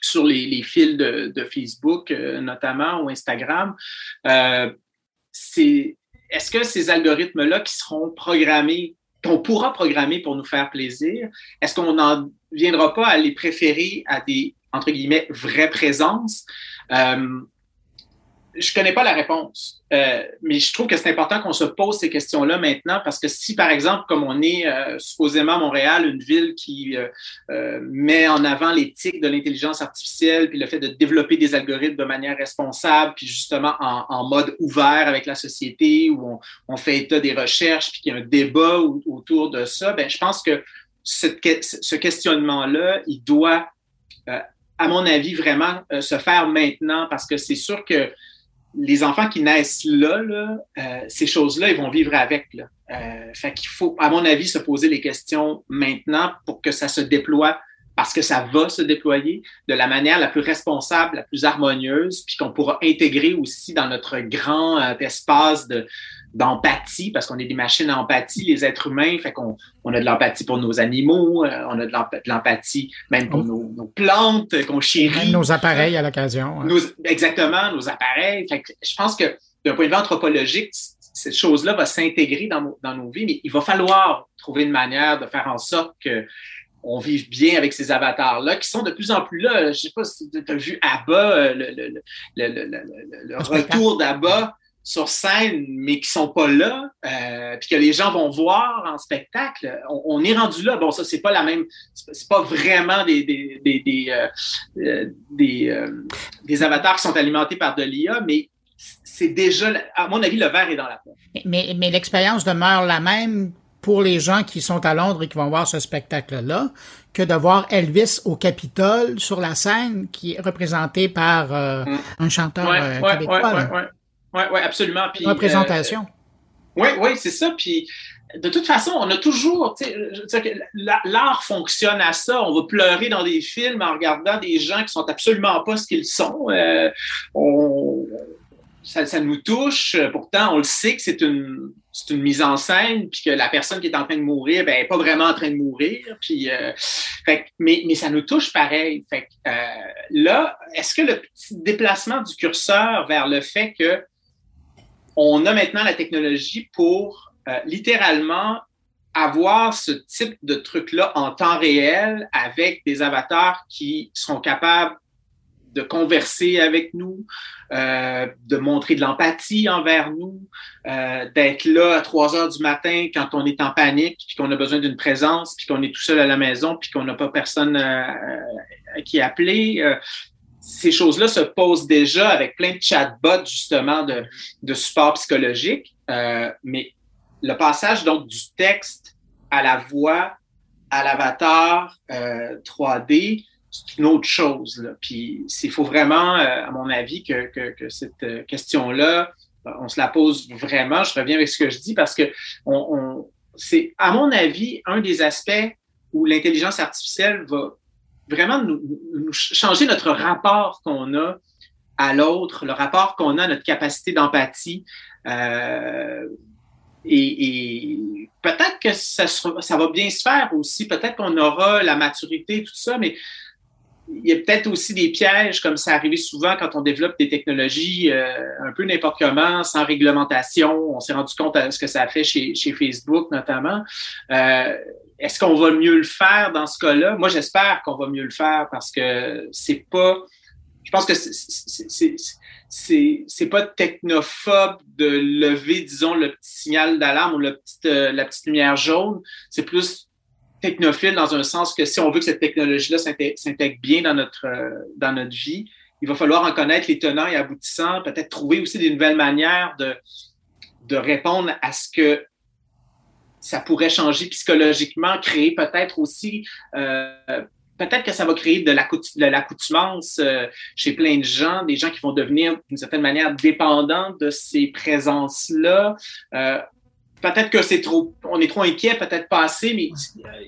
sur les, les fils de, de Facebook, euh, notamment, ou Instagram, euh, c'est est-ce que ces algorithmes-là qui seront programmés qu'on pourra programmer pour nous faire plaisir, est-ce qu'on n'en viendra pas à les préférer à des, entre guillemets, vraies présences? Euh, je connais pas la réponse, euh, mais je trouve que c'est important qu'on se pose ces questions-là maintenant parce que si, par exemple, comme on est euh, supposément à Montréal, une ville qui euh, euh, met en avant l'éthique de l'intelligence artificielle, puis le fait de développer des algorithmes de manière responsable, puis justement en, en mode ouvert avec la société, où on, on, fait état des recherches, puis qu'il y a un débat autour de ça, ben, je pense que ce questionnement-là, il doit, à mon avis, vraiment se faire maintenant parce que c'est sûr que les enfants qui naissent là, euh, ces choses-là, ils vont vivre avec. Là. Euh, fait qu'il faut, à mon avis, se poser les questions maintenant pour que ça se déploie, parce que ça va se déployer de la manière la plus responsable, la plus harmonieuse, puis qu'on pourra intégrer aussi dans notre grand euh, espace de, d'empathie, parce qu'on est des machines d'empathie, les êtres humains, fait qu'on on a de l'empathie pour nos animaux, euh, on a de l'empathie même pour nos, plantes qu'on chérit. Même nos appareils à l'occasion. Exactement, nos appareils. Fait que je pense que d'un point de vue anthropologique, cette chose-là va s'intégrer dans, dans nos vies, mais il va falloir trouver une manière de faire en sorte que on vive bien avec ces avatars-là, qui sont de plus en plus là. Je sais pas si tu as vu Abba, euh, le, le, le, le retour d'Abba sur scène, mais qui sont pas là, euh, puis que les gens vont voir en spectacle, on, est rendu là. Bon, ça, c'est pas la même, c'est pas vraiment des, des, des, des, euh, euh, des, avatars qui sont alimentés par de l'IA, mais c'est déjà, à mon avis, le verre est dans la porte. Mais, mais l'expérience demeure la même pour les gens qui sont à Londres et qui vont voir ce spectacle-là que de voir Elvis au Capitole sur la scène qui est représenté par mm. un chanteur québécois. Oui, ouais, absolument. Puis, Représentation. oui, oui, c'est ça. Puis, de toute façon, on a toujours, l'art fonctionne à ça. On va pleurer dans des films en regardant des gens qui sont absolument pas ce qu'ils sont. Euh, on, ça, ça, nous touche. Pourtant, on le sait que c'est une, c'est une mise en scène, puis que la personne qui est en train de mourir, ben, n'est pas vraiment en train de mourir. Puis, euh, mais, mais ça nous touche pareil. Fait, euh, là, est-ce que le petit déplacement du curseur vers le fait que on a maintenant la technologie pour euh, littéralement avoir ce type de truc-là en temps réel avec des avatars qui sont capables de converser avec nous, euh, de montrer de l'empathie envers nous, euh, d'être là à 3 heures du matin quand on est en panique, puis qu'on a besoin d'une présence, puis qu'on est tout seul à la maison, puis qu'on n'a pas personne qui est appelé. ces choses-là se posent déjà avec plein de chatbots, justement, de, de support psychologique. mais le passage donc du texte à la voix, à l'avatar 3D, c'est une autre chose. Là. Puis il faut vraiment, à mon avis, que, que, que cette question-là on se la pose vraiment. Je reviens avec ce que je dis parce que c'est, à mon avis, un des aspects où l'intelligence artificielle va vraiment nous, changer notre rapport qu'on a à l'autre, le rapport qu'on a à notre capacité d'empathie. Euh, et, peut-être que ça, ça, va bien se faire aussi, peut-être qu'on aura la maturité, tout ça, mais il y a peut-être aussi des pièges, comme ça arrive souvent quand on développe des technologies euh, un peu n'importe comment, sans réglementation. On s'est rendu compte de ce que ça a fait chez, chez Facebook notamment. Euh, est-ce qu'on va mieux le faire dans ce cas-là? Moi, j'espère qu'on va mieux le faire parce que c'est pas. Je pense que c'est pas technophobe de lever, disons, le petit signal d'alarme ou le petit, euh, la petite lumière jaune. C'est plus technophile dans un sens que si on veut que cette technologie-là s'intègre bien dans notre, euh, dans notre vie, il va falloir en connaître les tenants et aboutissants, peut-être trouver aussi des nouvelles manières de, de répondre à ce que ça pourrait changer psychologiquement, créer peut-être aussi, euh, peut-être que ça va créer de l'accoutumance euh, chez plein de gens, des gens qui vont devenir d'une certaine manière dépendants de ces présences-là. Euh, peut-être que c'est trop, on est trop inquiet, peut-être pas assez, mais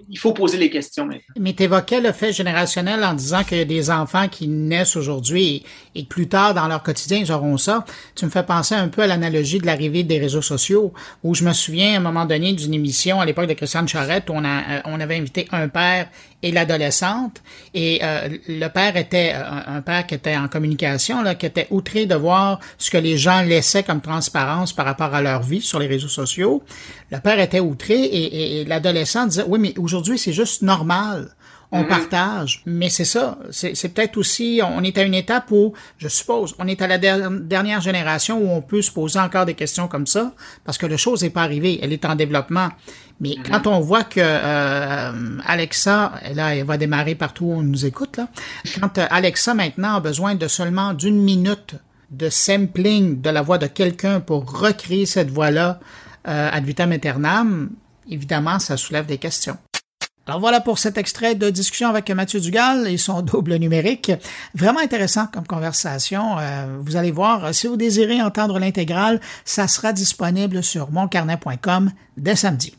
il faut poser les questions. Mais tu évoquais le fait générationnel en disant qu'il y a des enfants qui naissent aujourd'hui et, plus tard dans leur quotidien, ils auront ça. Tu me fais penser un peu à l'analogie de l'arrivée des réseaux sociaux, où je me souviens à un moment donné d'une émission à l'époque de Christiane Charette, où on, euh, on avait invité un père et l'adolescente. Et euh, le père était euh, un, père qui était en communication, là, qui était outré de voir ce que les gens laissaient comme transparence par rapport à leur vie sur les réseaux sociaux. Le père était outré et, et, l'adolescent disait oui mais aujourd'hui c'est juste normal on mm-hmm. partage. Mais c'est ça. C'est peut-être aussi, on est à une étape où, je suppose, on est à la dernière génération où on peut se poser encore des questions comme ça, parce que la chose n'est pas arrivée, elle est en développement. Mais mm-hmm. quand on voit que euh, Alexa, là, elle va démarrer partout où on nous écoute, là. Quand euh, Alexa maintenant a besoin de seulement d'une minute de sampling de la voix de quelqu'un pour recréer cette voix-là euh, ad vitam aeternam, évidemment, ça soulève des questions. Alors voilà pour cet extrait de discussion avec Mathieu Dugal et son [LAUGHS] double numérique. Vraiment intéressant comme conversation. vous allez voir, si vous désirez entendre l'intégrale, ça sera disponible sur moncarnet.com dès samedi.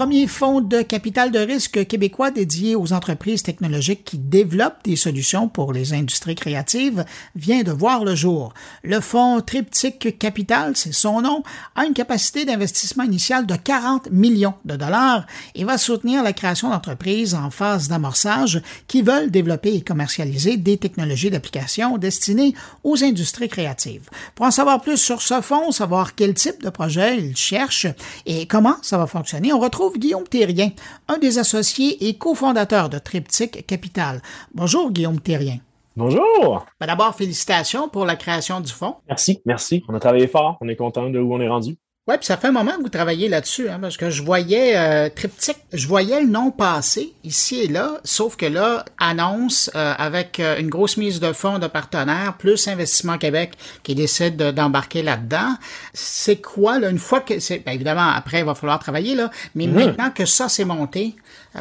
Premier fonds de capital de risque québécois dédié aux entreprises technologiques qui développent des solutions pour les industries créatives vient de voir le jour. Le fonds Triptyque Capital, c'est son nom, a une capacité d'investissement initial de 40 millions de dollars et va soutenir la création d'entreprises en phase d'amorçage qui veulent développer et commercialiser des technologies d'application destinées aux industries créatives. Pour en savoir plus sur ce fonds, savoir quel type de projet il cherche et comment ça va fonctionner, on retrouve Guillaume Thérien, un des associés et cofondateurs de Triptyque Capital. Bonjour Guillaume Thérien. Bonjour. Ben, d'abord, félicitations pour la création du fonds. Merci, merci. On a travaillé fort. On est content de où on est rendu. Oui, puis ça fait un moment que vous travaillez là-dessus, hein, parce que je voyais euh, Triptyque, je voyais le nom passer ici et là, sauf que là, annonce euh, avec euh, une grosse mise de fonds de partenaires, plus Investissement Québec qui décide d'embarquer là-dedans. C'est quoi, là, une fois que c'est, ben, évidemment, après, il va falloir travailler, là, mais maintenant que ça s'est monté,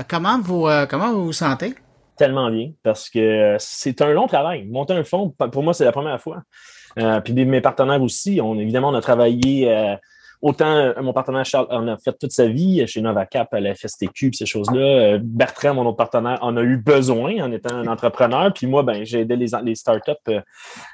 comment vous comment vous vous sentez? Tellement bien, parce que c'est un long travail. Monter un fonds, pour moi, c'est la première fois. puis mes partenaires aussi, on, évidemment, on a travaillé Autant euh, mon partenaire Charles en a fait toute sa vie chez Novacap, à la FSTQ, ces choses-là. Euh, Bertrand, mon autre partenaire, en a eu besoin en étant un entrepreneur. Puis moi, ben, j'ai aidé les, les startups euh,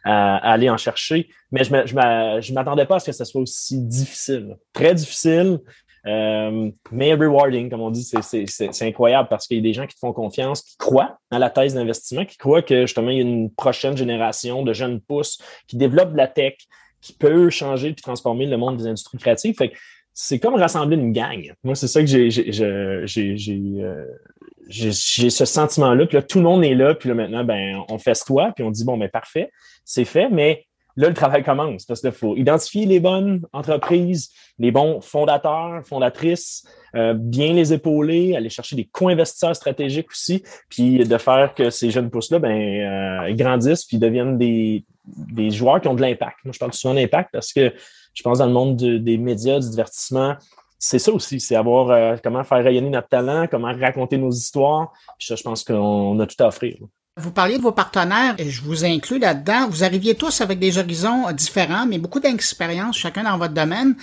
à, aller en chercher. Mais je ne m'attendais pas à ce que ce soit aussi difficile. Très difficile. Euh, mais rewarding, comme on dit, c'est incroyable parce qu'il y a des gens qui te font confiance, qui croient dans la thèse d'investissement, qui croient que justement, il y a une prochaine génération de jeunes pousses qui développent de la tech, qui peut changer et transformer le monde des industries créatives. Fait c'est comme rassembler une gang. Moi, c'est ça que j'ai euh, j'ai ce sentiment-là. Puis là, tout le monde est là. Puis là, maintenant, ben, on fait toi. Puis on dit, bon, ben, parfait, c'est fait. Mais là, le travail commence parce qu'il faut identifier les bonnes entreprises, les bons fondateurs, fondatrices, euh, bien les épauler, aller chercher des co-investisseurs stratégiques aussi, puis de faire que ces jeunes pousses-là ben, euh, grandissent puis deviennent des, des joueurs qui ont de l'impact. Moi, je parle souvent d'impact parce que je pense dans le monde des médias, du divertissement, c'est ça aussi, c'est avoir euh, comment faire rayonner notre talent, comment raconter nos histoires. Puis ça, je pense qu'on a tout à offrir. Vous parliez de vos partenaires et je vous inclus là-dedans. Vous arriviez tous avec des horizons différents, mais beaucoup d'expérience chacun dans votre domaine.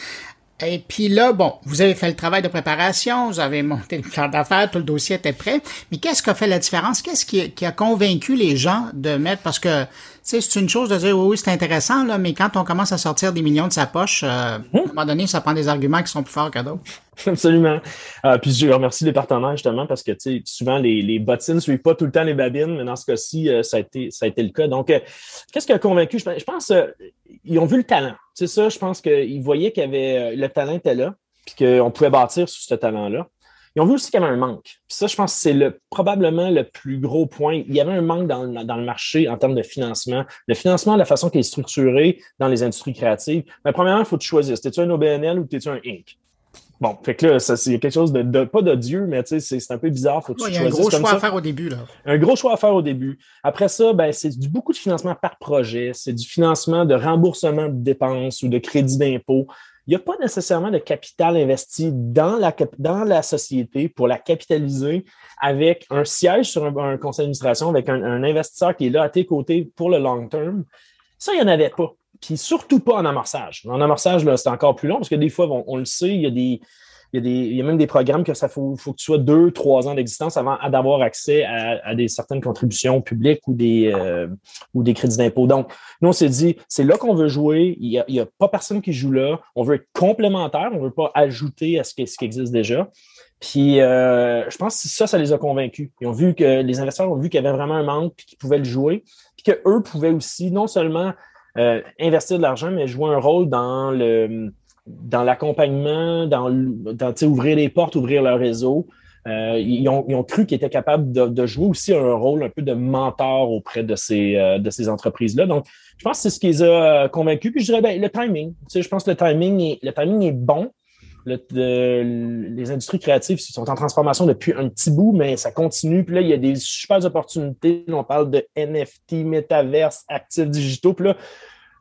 Et puis là, bon, vous avez fait le travail de préparation, vous avez monté le plan d'affaires, tout le dossier était prêt. Mais qu'est-ce qui a fait la différence? Qu'est-ce qui, a convaincu les gens de mettre, parce que, tu sais, c'est une chose de dire, oui, oui, c'est intéressant, là, mais quand on commence à sortir des millions de sa poche, euh, à un hum. moment donné, ça prend des arguments qui sont plus forts que d'autres. [LAUGHS] Absolument. Euh, puis je remercie les partenaires justement parce que souvent les, les bottines ne suivent pas tout le temps les babines, mais dans ce cas-ci, euh, ça, a été, ça a été le cas. Donc, euh, qu'est-ce qui a convaincu? Je, pense qu'ils ont vu le talent. C'est ça, je pense qu'ils voyaient qu'il y avait le talent était là, puis qu'on pouvait bâtir sur ce talent-là. Ils ont vu aussi qu'il y avait un manque. Puis ça, je pense que c'est le, probablement le plus gros point. Il y avait un manque dans, dans le marché en termes de financement. Le financement, la façon qu'il est structuré dans les industries créatives. Mais premièrement, il faut tu choisisses. T'es-tu un OBNL ou t'es-tu un Inc? Bon, fait que là, c'est quelque chose de, pas d'odieux, mais tu sais, c'est un peu bizarre. Faut que il y a un gros choix à faire au début, là. Un gros choix à faire au début. Après ça, ben, c'est du beaucoup de financement par projet. C'est du financement de remboursement de dépenses ou de crédit d'impôt. Il n'y a pas nécessairement de capital investi dans la, dans la société pour la capitaliser avec un siège sur un, conseil d'administration, avec un, un, investisseur qui est là à tes côtés pour le long terme. Ça, il n'y en avait pas puis surtout pas en amorçage. En amorçage, c'est encore plus long parce que des fois, on, le sait, il y a des. Il y, a des, il y a même des programmes que ça faut, faut que tu sois deux, trois ans d'existence avant d'avoir accès à, des certaines contributions publiques ou des, euh, ou des crédits d'impôt. Donc, nous, on s'est dit, c'est là qu'on veut jouer. Il n'y a, a pas personne qui joue là. On veut être complémentaire. On ne veut pas ajouter à ce qui, ce qui existe déjà. Puis, euh, je pense que ça, ça les a convaincus. Ils ont vu que les investisseurs ont vu qu'il y avait vraiment un manque puis qu'ils pouvaient le jouer. Puis qu'eux pouvaient aussi non seulement euh, investir de l'argent, mais jouer un rôle dans le dans l'accompagnement, dans, dans ouvrir les portes, ouvrir leur réseau. Euh, ils, ont, ils, ont, cru qu'ils étaient capables de, de, jouer aussi un rôle un peu de mentor auprès de ces, euh, de ces entreprises-là. Donc, je pense que c'est ce qui les a convaincus. Puis je dirais, ben, le timing. Tu sais, je pense que le timing est, le timing est bon. Le, les industries créatives sont en transformation depuis un petit bout, mais ça continue. Puis là, il y a des super opportunités. On parle de NFT, métaverse, actifs digitaux. Puis là,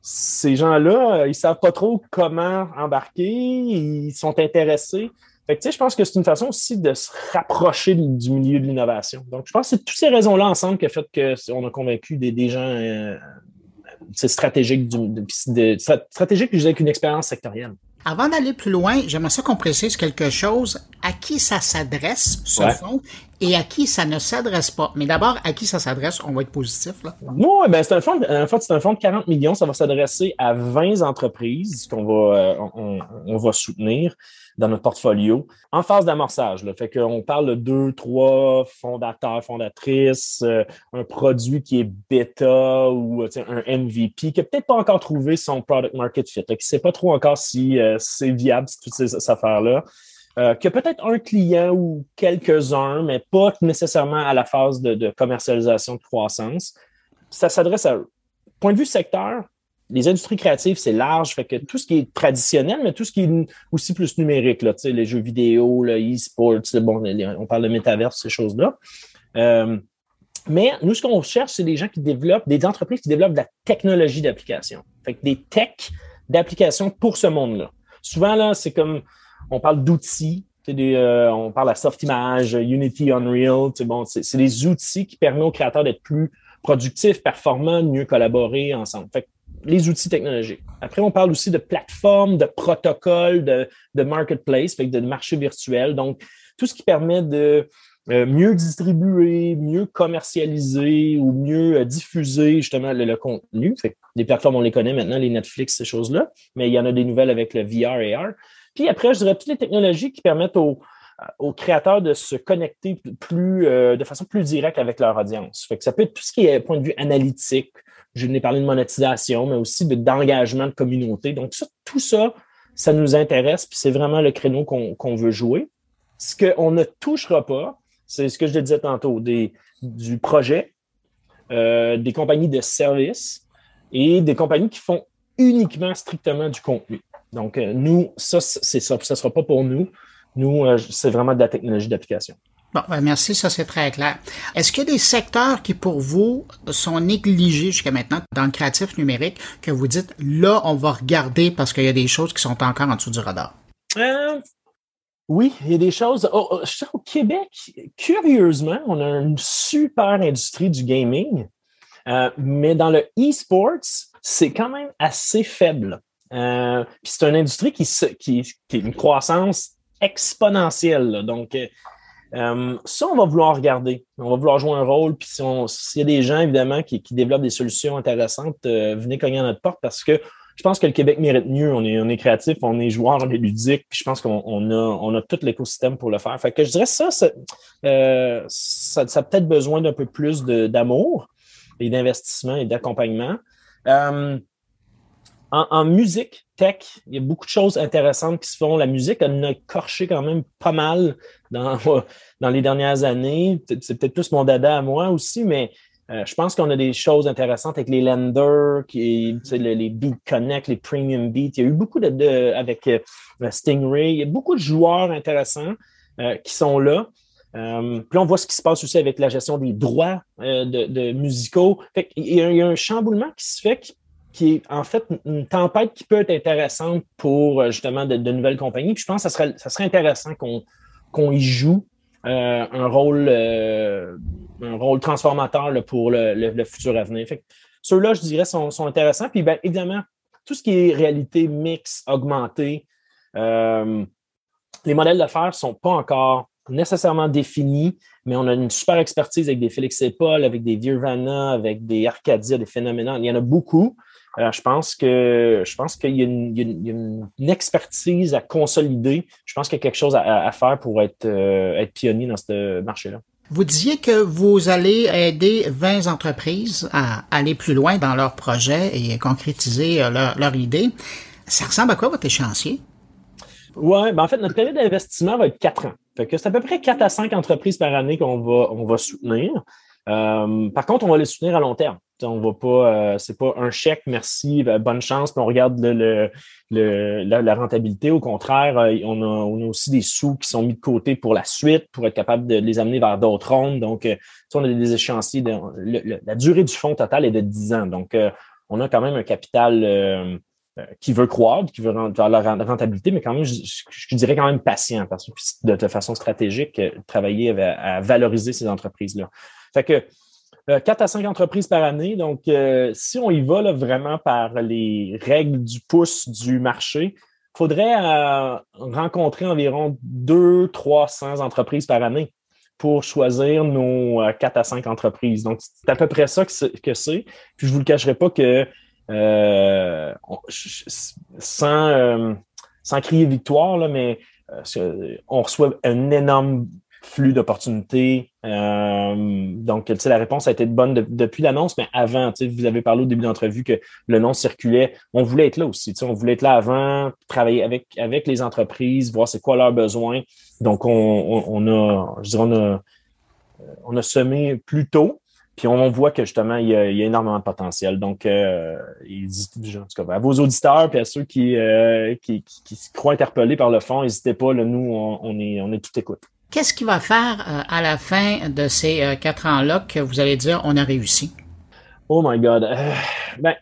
ces gens-là, ils savent pas trop comment embarquer, ils sont intéressés. Fait que, je pense que c'est une façon aussi de se rapprocher du milieu de l'innovation. Donc, je pense que c'est toutes ces raisons-là ensemble qui ont fait qu'on a convaincu des, gens euh, stratégiques, du, de, stratégiques, avec une expérience sectorielle. Avant d'aller plus loin, j'aimerais ça qu'on précise quelque chose. À qui ça s'adresse, ce fonds, et à qui ça ne s'adresse pas? Mais d'abord, à qui ça s'adresse? On va être positif, là. Oui, ben c'est un fonds, en fait, c'est un fonds de 40 millions. Ça va s'adresser à 20 entreprises qu'on va, euh, on, va soutenir dans notre portfolio en phase d'amorçage. Fait qu'on parle de deux, trois fondateurs, fondatrices, euh, un produit qui est bêta ou un MVP qui n'a peut-être pas encore trouvé son product market fit, qui ne sait pas trop encore si euh, c'est viable, toutes ces, affaires-là. Euh, qui a peut-être un client ou quelques-uns, mais pas nécessairement à la phase de, de commercialisation de croissance. Ça s'adresse à eux. Point de vue secteur, les industries créatives, c'est large, fait que tout ce qui est traditionnel, mais tout ce qui est aussi plus numérique, là, les jeux vidéo, e-sports, bon, on parle de métaverse, ces choses-là. Euh, mais nous, ce qu'on cherche, c'est des gens qui développent, des entreprises qui développent de la technologie d'application. Fait que des techs d'application pour ce monde-là. Souvent, là, c'est comme, on parle d'outils, euh, on parle à Softimage, Unity, Unreal, bon, c'est des outils qui permettent aux créateurs d'être plus productifs, performants, mieux collaborer ensemble. Les outils technologiques. Après, on parle aussi de plateformes, de protocoles, de, de marketplace, de marché virtuel. Donc, tout ce qui permet de euh, mieux distribuer, mieux commercialiser ou mieux euh, diffuser justement le, contenu. Les plateformes, on les connaît maintenant, les Netflix, ces choses-là, mais il y en a des nouvelles avec le VR et AR. Puis après, je dirais toutes les technologies qui permettent aux, aux créateurs de se connecter plus, de façon plus directe avec leur audience. Ça peut être tout ce qui est point de vue analytique. Je n'ai parlé de monétisation, mais aussi d'engagement de, communauté. Donc, tout ça, ça nous intéresse, puis c'est vraiment le créneau qu'on veut jouer. Ce qu'on ne touchera pas, c'est ce que je disais tantôt, des, du projet, euh, des compagnies de services et des compagnies qui font uniquement strictement du contenu. Donc, euh, nous, ça, c'est ça. Ça ne sera pas pour nous. Nous, euh, c'est vraiment de la technologie d'application. Bon, ben merci, ça c'est très clair. Est-ce qu'il y a des secteurs qui pour vous sont négligés jusqu'à maintenant dans le créatif numérique que vous dites là on va regarder parce qu'il y a des choses qui sont encore en dessous du radar? oui, il y a des choses. Oh, oh, je au Québec, curieusement, on a une super industrie du gaming, euh, mais dans le e-sports, c'est quand même assez faible. Euh, puis c'est une industrie qui, qui, qui, a une croissance exponentielle. Donc, euh, ça, on va vouloir regarder. On va vouloir jouer un rôle. Puis s'il y a des gens, évidemment, qui, qui développent des solutions intéressantes, venez cogner à notre porte parce que je pense que le Québec mérite mieux. On est, on est créatif, on est joueur, on est ludique, puis je pense qu'on on a, on a tout l'écosystème pour le faire. Fait que je dirais ça, ça, euh, ça, a peut-être besoin d'un peu plus d'amour et d'investissement et d'accompagnement. Euh, en, musique, tech, il y a beaucoup de choses intéressantes qui se font. La musique, elle a corché quand même pas mal dans, [LAUGHS] dans les dernières années. C'est peut-être plus mon dada à moi aussi, mais euh, je pense qu'on a des choses intéressantes avec les lenders, les Beat Connect, les Premium Beat. Il y a eu beaucoup de, avec euh, Stingray. Il y a beaucoup de joueurs intéressants euh, qui sont là. puis on voit ce qui se passe aussi avec la gestion des droits de, musicaux. il, y a, un chamboulement qui se fait qui, est en fait une tempête qui peut être intéressante pour justement de, nouvelles compagnies. Puis je pense que ça serait, intéressant qu'on y joue euh, un rôle euh, un rôle transformateur pour le, futur à venir. ceux-là, je dirais, sont, intéressants. Puis bien, évidemment, tout ce qui est réalité mix, augmentée, euh, les modèles d'affaires ne sont pas encore nécessairement définis, mais on a une super expertise avec des Félix et Paul, avec des Virvana, avec des Arcadia, des phénomènes. Il y en a beaucoup. Euh, je pense que je pense qu'il y, a une expertise à consolider. Je pense qu'il y a quelque chose à, faire pour être, euh, être pionnier dans ce marché-là. Vous disiez que vous allez aider 20 entreprises à aller plus loin dans leurs projets et concrétiser euh, leur, leur idée. Ça ressemble à quoi votre échéancier? Oui, ben en fait, notre période d'investissement va être 4 ans. Fait que c'est à peu près 4 à 5 entreprises par année qu'on va, on va soutenir. par contre, on va les soutenir à long terme. On va pas, euh, c'est pas un chèque, merci, euh, bonne chance, puis on regarde le, la, rentabilité. Au contraire, euh, on, a, aussi des sous qui sont mis de côté pour la suite, pour être capable de les amener vers d'autres rondes. Donc, on a des échéanciers. De, la durée du fonds total est de 10 ans. Donc, on a quand même un capital qui veut croître, qui veut vers la rentabilité, mais quand même, je, dirais quand même patient, parce que de, façon stratégique, travailler à, à valoriser ces entreprises-là. Fait que 4 euh, à 5 entreprises par année. Donc, euh, si on y va vraiment par les règles du pouce du marché, il faudrait euh, rencontrer environ 200-300 entreprises par année pour choisir nos 4 à 5 entreprises. Donc, c'est à peu près ça que c'est. Puis, je ne vous le cacherai pas que sans, crier victoire, mais on reçoit un énorme flux d'opportunités. Euh, donc, la réponse a été bonne depuis l'annonce, mais avant, vous avez parlé au début de l'entrevue que le nom circulait. On voulait être là aussi. On voulait être là avant, travailler avec, avec les entreprises, voir c'est quoi leurs besoins. Donc, on, a, je dirais, on a, on a semé plus tôt. Puis on, voit que justement, il y, a, énormément de potentiel. Donc, euh, à vos auditeurs et à ceux qui, euh, qui, qui, se croient interpellés par le fond, n'hésitez pas. nous, on, est, on est tout écoute. Qu'est-ce qui va faire euh, à la fin de ces euh, quatre ans-là que vous allez dire on a réussi? Oh my God. Euh, ben,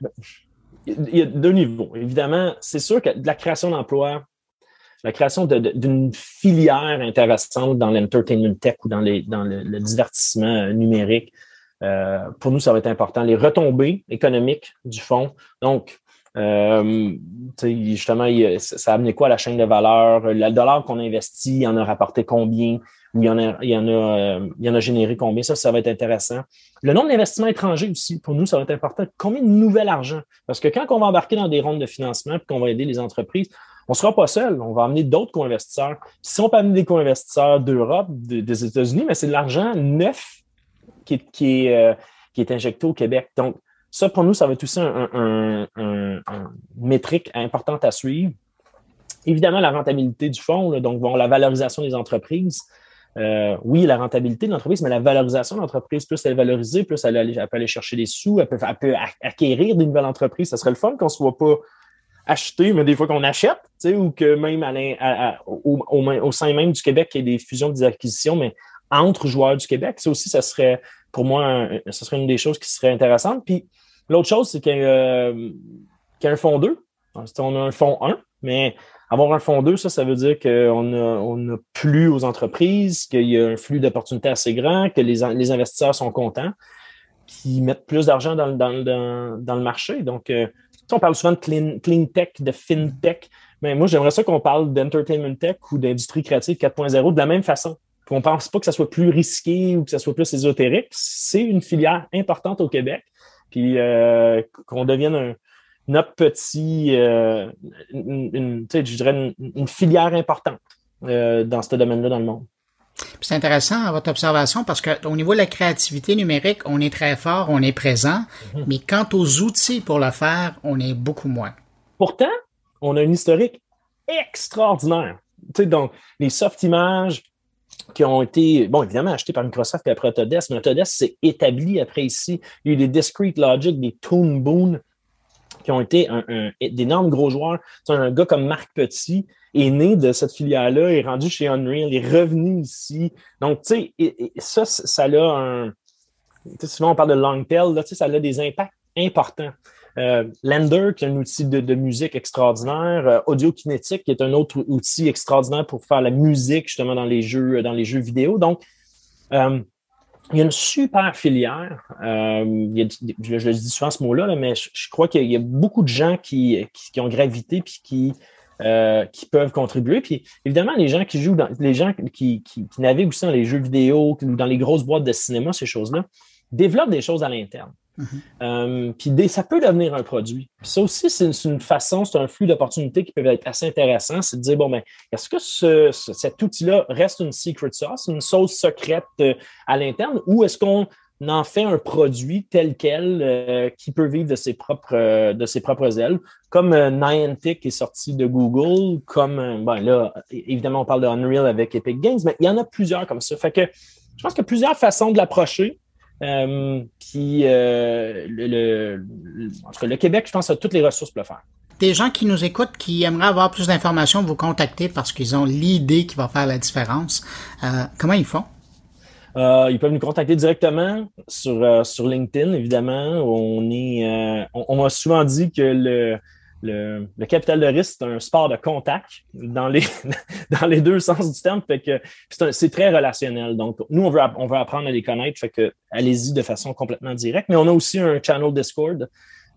il y a deux niveaux. Évidemment, c'est sûr que la création d'emplois, la création d'une filière intéressante dans l'entertainment tech ou dans le, divertissement numérique, pour nous, ça va être important. Les retombées économiques du fonds. Donc, euh, justement, ça a amené quoi à la chaîne de valeur? Le dollar qu'on investit, il en a rapporté combien? il y en a, il y en a, euh, il en a généré combien? Ça, ça va être intéressant. Le nombre d'investissements étrangers aussi, pour nous, ça va être important. Combien de nouvel argent? Parce que quand on va embarquer dans des rondes de financement et qu'on va aider les entreprises, on ne sera pas seul. On va amener d'autres co-investisseurs. Si on peut amener des co-investisseurs d'Europe, des États-Unis, mais c'est de l'argent neuf qui qui, est, euh, qui est injecté au Québec. Donc, ça, pour nous, ça va être aussi un, métrique importante à suivre. Évidemment, la rentabilité du fonds, donc bon, la valorisation des entreprises. Euh, oui, la rentabilité de l'entreprise, mais la valorisation de l'entreprise, plus elle est valorisée, plus elle, peut aller chercher des sous, elle peut, acquérir des nouvelles entreprises. Ça serait le fun qu'on ne soit pas acheter, mais des fois qu'on achète, ou que même au, au, sein même du Québec, il y ait des fusions, des acquisitions, mais entre joueurs du Québec. Ça aussi, ça serait, pour moi, ce serait une des choses qui serait intéressante. Puis l'autre chose, c'est qu'il y, a un fonds 2. On a un fonds 1, mais avoir un fonds 2, ça, ça veut dire qu'on a, on a plus aux entreprises, qu'il y a un flux d'opportunités assez grand, que les, les investisseurs sont contents, qui mettent plus d'argent dans, dans, dans, le marché. Donc, euh, on parle souvent de clean, clean tech, de fintech, mais moi, j'aimerais ça qu'on parle d'entertainment tech ou d'industrie créative 4.0 de la même façon. On ne pense pas que ça soit plus risqué ou que ça soit plus ésotérique. C'est une filière importante au Québec. Puis euh, qu'on devienne un, notre petit, euh, une, je dirais une, filière importante euh, dans ce domaine-là dans le monde. C'est intéressant votre observation parce qu'au niveau de la créativité numérique, on est très fort, on est présent, mhm. mais quant aux outils pour le faire, on est beaucoup moins. Pourtant, on a une historique extraordinaire. Tu sais, donc, les soft images qui ont été, bon, évidemment, achetés par Microsoft et après Autodesk, mais Autodesk s'est établi après ici. Il y a eu des Discrete Logic, des Toon Boon, qui ont été d'énormes gros joueurs. un gars comme Marc Petit est né de cette filière-là, est rendu chez Unreal, est revenu ici. Donc, tu sais, ça, ça a un. Souvent, on parle de long tail, là, ça a des impacts importants. Euh, Lender, qui est un outil de, musique extraordinaire, euh, Audio Kinétique, qui est un autre outil extraordinaire pour faire la musique justement dans les jeux, dans les jeux vidéo. Donc, euh, il y a une super filière. Euh, je, dis souvent ce mot-là, mais je, crois qu'il y a beaucoup de gens qui, qui, ont gravité puis qui, qui peuvent contribuer. Puis évidemment, les gens qui jouent les gens qui, qui, naviguent aussi dans les jeux vidéo ou dans les grosses boîtes de cinéma, ces choses-là, développent des choses à l'interne. Euh, puis ça peut devenir un produit. ça aussi, c'est une, façon, c'est un flux d'opportunités qui peuvent être assez intéressant. C'est de dire, bon, ben, est-ce que ce, cet outil-là reste une secret sauce, une sauce secrète euh, à l'interne, ou est-ce qu'on en fait un produit tel quel euh, qui peut vivre de ses propres, de ses propres ailes, comme Niantic est sorti de Google, comme, ben là, évidemment, on parle de Unreal avec Epic Games, mais il y en a plusieurs comme ça. Fait que je pense qu'il y a plusieurs façons de l'approcher. Euh, puis, euh, le, en tout cas, le Québec, je pense, a toutes les ressources pour le faire. Des gens qui nous écoutent, qui aimeraient avoir plus d'informations, vous contacter parce qu'ils ont l'idée qui va faire la différence. Euh, comment ils font? ils peuvent nous contacter directement sur, sur LinkedIn, évidemment. On est, on m'a souvent dit que le, le, capital de risque, c'est un sport de contact dans les, [LAUGHS] dans les deux sens du terme. Fait que c'est très relationnel. Donc, nous, on veut, on veut apprendre à les connaître. Fait que allez-y de façon complètement directe. Mais on a aussi un channel Discord.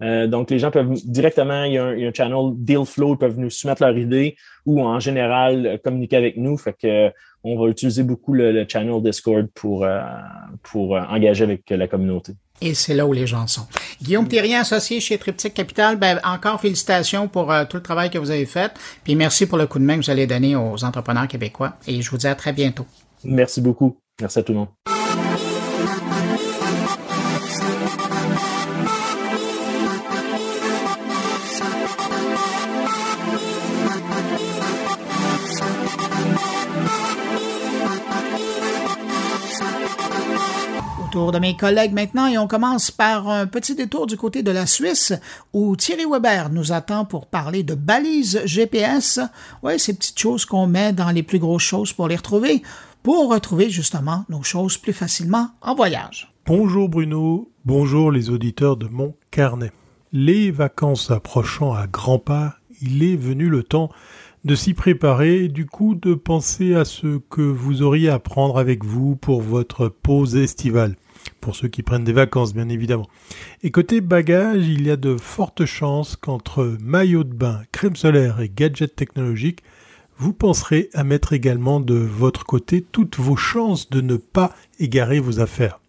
Euh, donc, les gens peuvent directement, il y, a un, channel Deal Flow, ils peuvent nous soumettre leurs idées ou en général communiquer avec nous. Fait que on va utiliser beaucoup le, channel Discord pour, euh, pour euh, engager avec la communauté. Et c'est là où les gens sont. Guillaume Thierry, associé chez Triptyque Capital, ben, encore félicitations pour euh, tout le travail que vous avez fait. Puis merci pour le coup de main que vous allez donner aux entrepreneurs québécois. Et je vous dis à très bientôt. Merci beaucoup. Merci à tout le monde. Tour de mes collègues maintenant et on commence par un petit détour du côté de la Suisse où Thierry Weber nous attend pour parler de balises GPS. Ouais, ces petites choses qu'on met dans les plus grosses choses pour les retrouver, pour retrouver justement nos choses plus facilement en voyage. Bonjour Bruno, bonjour les auditeurs de mon carnet. Les vacances approchant à grands pas, il est venu le temps de s'y préparer et du coup de penser à ce que vous auriez à prendre avec vous pour votre pause estivale pour ceux qui prennent des vacances bien évidemment. Et côté bagages, il y a de fortes chances qu'entre maillot de bain, crème solaire et gadgets technologiques, vous penserez à mettre également de votre côté toutes vos chances de ne pas égarer vos affaires.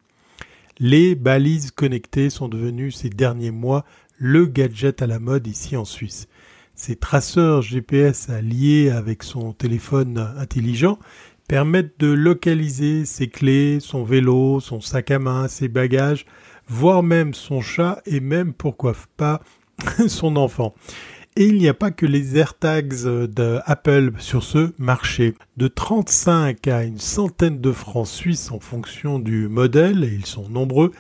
Les balises connectées sont devenues ces derniers mois le gadget à la mode ici en Suisse. Ces traceurs GPS alliés avec son téléphone intelligent permettent de localiser ses clés, son vélo, son sac à main, ses bagages, voire même son chat et même pourquoi pas [LAUGHS] son enfant. Et il n'y a pas que les AirTags d'Apple sur ce marché. De 35 à une centaine de francs suisses en fonction du modèle, et ils sont nombreux,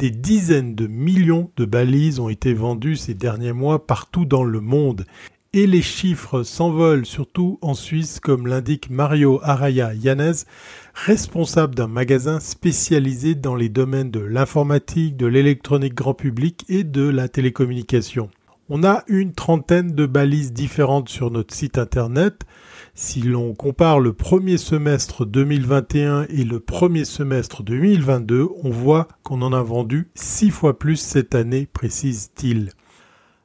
des dizaines de millions de balises ont été vendues ces derniers mois partout dans le monde. Et les chiffres s'envolent surtout en Suisse, comme l'indique Mario Araya Yanez, responsable d'un magasin spécialisé dans les domaines de l'informatique, de l'électronique grand public et de la télécommunication. On a une trentaine de balises différentes sur notre site internet. Si l'on compare le premier semestre 2021 et le premier semestre 2022, on voit qu'on en a vendu six fois plus cette année, précise-t-il.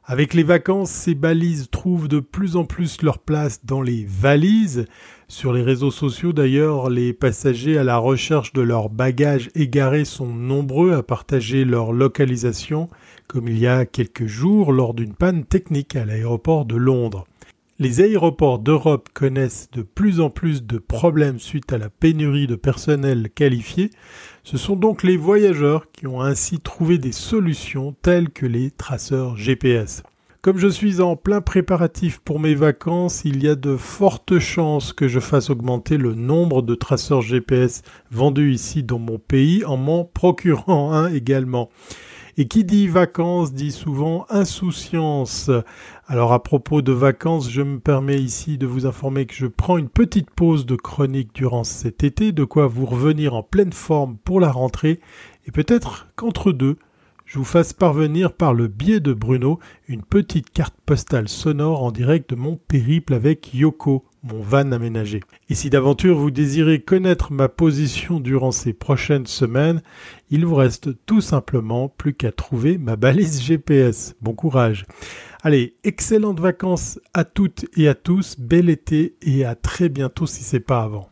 Avec les vacances, ces balises trouvent de plus en plus leur place dans les valises. Sur les réseaux sociaux d'ailleurs, les passagers à la recherche de leurs bagages égarés sont nombreux à partager leur localisation comme il y a quelques jours lors d'une panne technique à l'aéroport de Londres. Les aéroports d'Europe connaissent de plus en plus de problèmes suite à la pénurie de personnel qualifié. Ce sont donc les voyageurs qui ont ainsi trouvé des solutions telles que les traceurs GPS. Comme je suis en plein préparatif pour mes vacances, il y a de fortes chances que je fasse augmenter le nombre de traceurs GPS vendus ici dans mon pays en m'en procurant un également. Et qui dit vacances dit souvent insouciance. Alors à propos de vacances, je me permets ici de vous informer que je prends une petite pause de chronique durant cet été, de quoi vous revenir en pleine forme pour la rentrée, et peut-être qu'entre deux, je vous fasse parvenir par le biais de Bruno une petite carte postale sonore en direct de mon périple avec Yoko, mon van aménagé. Et si d'aventure vous désirez connaître ma position durant ces prochaines semaines, il vous reste tout simplement plus qu'à trouver ma balise GPS. Bon courage. Allez, excellentes vacances à toutes et à tous, bel été et à très bientôt si c'est pas avant.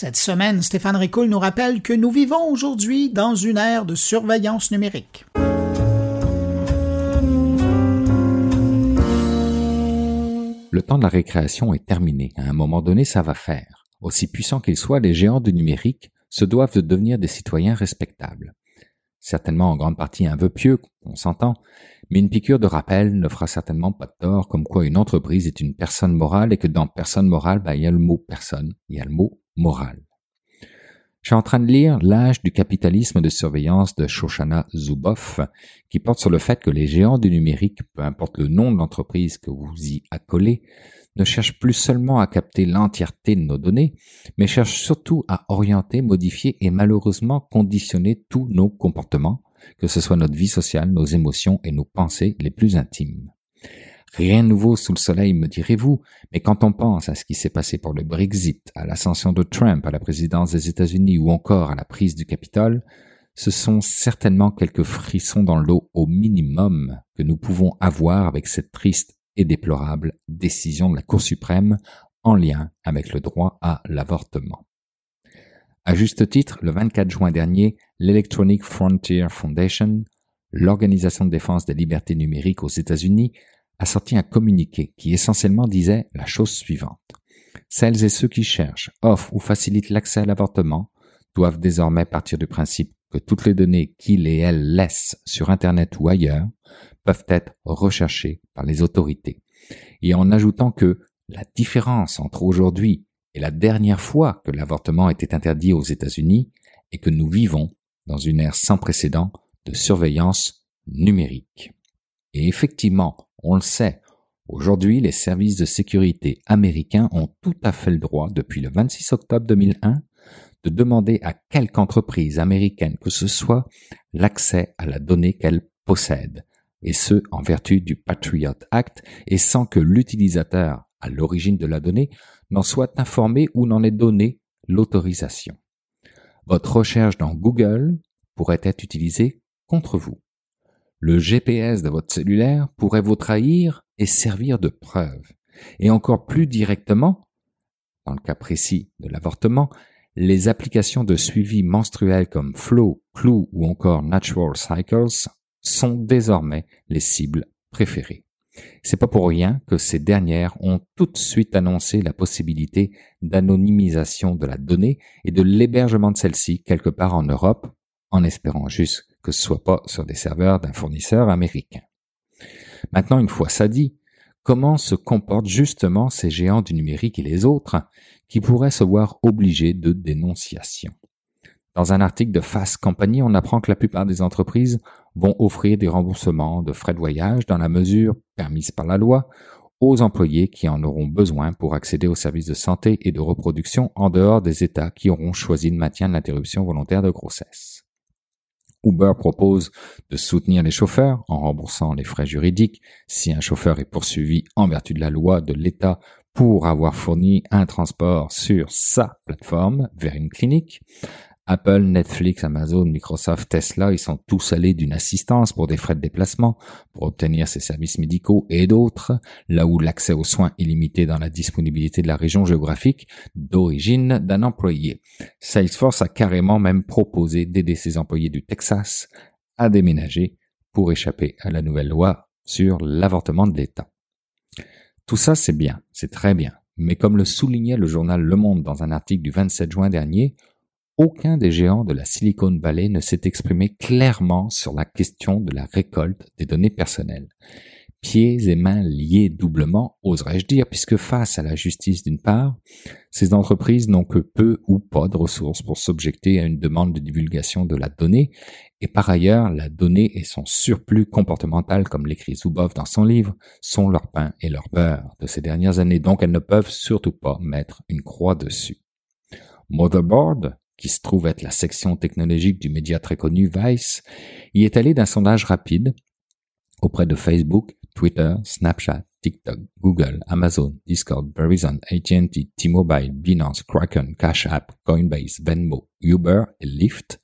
Cette semaine, Stéphane Ricoul nous rappelle que nous vivons aujourd'hui dans une ère de surveillance numérique. Le temps de la récréation est terminé. À un moment donné, ça va faire. Aussi puissants qu'ils soient, les géants du numérique se doivent de devenir des citoyens respectables. Certainement en grande partie un vœu pieux, on s'entend, mais une piqûre de rappel ne fera certainement pas de tort, comme quoi une entreprise est une personne morale et que dans personne morale, bah, il y a le mot personne, il y a le mot morale. Je suis en train de lire L'âge du capitalisme de surveillance de Shoshana Zuboff, qui porte sur le fait que les géants du numérique, peu importe le nom de l'entreprise que vous y accolez, ne cherchent plus seulement à capter l'entièreté de nos données, mais cherchent surtout à orienter, modifier et malheureusement conditionner tous nos comportements, que ce soit notre vie sociale, nos émotions et nos pensées les plus intimes. Rien de nouveau sous le soleil, me direz-vous, mais quand on pense à ce qui s'est passé pour le Brexit, à l'ascension de Trump à la présidence des États-Unis ou encore à la prise du Capitole, ce sont certainement quelques frissons dans l'eau au minimum que nous pouvons avoir avec cette triste et déplorable décision de la Cour suprême en lien avec le droit à l'avortement. À juste titre, le 24 juin dernier, l'Electronic Frontier Foundation, l'organisation de défense des libertés numériques aux États-Unis, a sorti un communiqué qui essentiellement disait la chose suivante. Celles et ceux qui cherchent, offrent ou facilitent l'accès à l'avortement doivent désormais partir du principe que toutes les données qu'ils et elles laissent sur Internet ou ailleurs peuvent être recherchées par les autorités. Et en ajoutant que la différence entre aujourd'hui et la dernière fois que l'avortement était interdit aux États-Unis est que nous vivons dans une ère sans précédent de surveillance numérique. Et effectivement, on le sait, aujourd'hui les services de sécurité américains ont tout à fait le droit, depuis le 26 octobre 2001, de demander à quelque entreprise américaine que ce soit l'accès à la donnée qu'elle possède, et ce en vertu du Patriot Act et sans que l'utilisateur à l'origine de la donnée n'en soit informé ou n'en ait donné l'autorisation. Votre recherche dans Google pourrait être utilisée contre vous. Le GPS de votre cellulaire pourrait vous trahir et servir de preuve. et encore plus directement, dans le cas précis de l'avortement, les applications de suivi menstruel comme Flow, Clue ou encore Natural Cycles sont désormais les cibles préférées. C'est pas pour rien que ces dernières ont tout de suite annoncé la possibilité d'anonymisation de la donnée et de l'hébergement de celle-ci quelque part en Europe, en espérant juste que ce soit pas sur des serveurs d'un fournisseur américain. Maintenant, une fois ça dit, comment se comportent justement ces géants du numérique et les autres qui pourraient se voir obligés de dénonciation? Dans un article de Fast Company, on apprend que la plupart des entreprises vont offrir des remboursements de frais de voyage dans la mesure permise par la loi aux employés qui en auront besoin pour accéder aux services de santé et de reproduction en dehors des États qui auront choisi de l'interruption volontaire de grossesse. Uber propose de soutenir les chauffeurs en remboursant les frais juridiques si un chauffeur est poursuivi en vertu de la loi de l'État pour avoir fourni un transport sur sa plateforme vers une clinique. Apple, Netflix, Amazon, Microsoft, Tesla, ils sont tous allés d'une assistance pour des frais de déplacement, pour obtenir ces services médicaux et d'autres, là où l'accès aux soins est limité dans la disponibilité de la région géographique d'origine d'un employé. Salesforce a carrément même proposé d'aider ses employés du Texas à déménager pour échapper à la nouvelle loi sur l'avortement de l'État. Tout ça, c'est bien, c'est très bien. Mais comme le soulignait le journal Le Monde dans un article du 27 juin dernier, aucun des géants de la Silicon Valley ne s'est exprimé clairement sur la question de la récolte des données personnelles. Pieds et mains liés doublement, oserais-je dire, puisque face à la justice d'une part, ces entreprises n'ont que peu ou pas de ressources pour s'objecter à une demande de divulgation de la donnée, et par ailleurs, la donnée et son surplus comportemental, comme l'écrit Zuboff dans son livre, sont leur pain et leur beurre de ces dernières années, donc elles ne peuvent surtout pas mettre une croix dessus. Motherboard, qui se trouve être la section technologique du média très connu Vice, y est allé d'un sondage rapide auprès de Facebook, Twitter, Snapchat, TikTok, Google, Amazon, Discord, Verizon, AT&T, T-Mobile, Binance, Kraken, Cash App, Coinbase, Venmo, Uber et Lyft,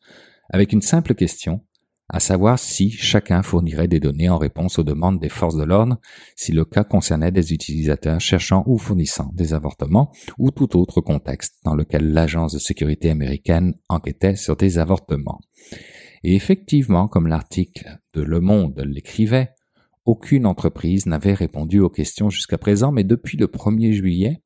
avec une simple question à savoir si chacun fournirait des données en réponse aux demandes des forces de l'ordre, si le cas concernait des utilisateurs cherchant ou fournissant des avortements, ou tout autre contexte dans lequel l'agence de sécurité américaine enquêtait sur des avortements. Et effectivement, comme l'article de Le Monde l'écrivait, aucune entreprise n'avait répondu aux questions jusqu'à présent, mais depuis le 1er juillet,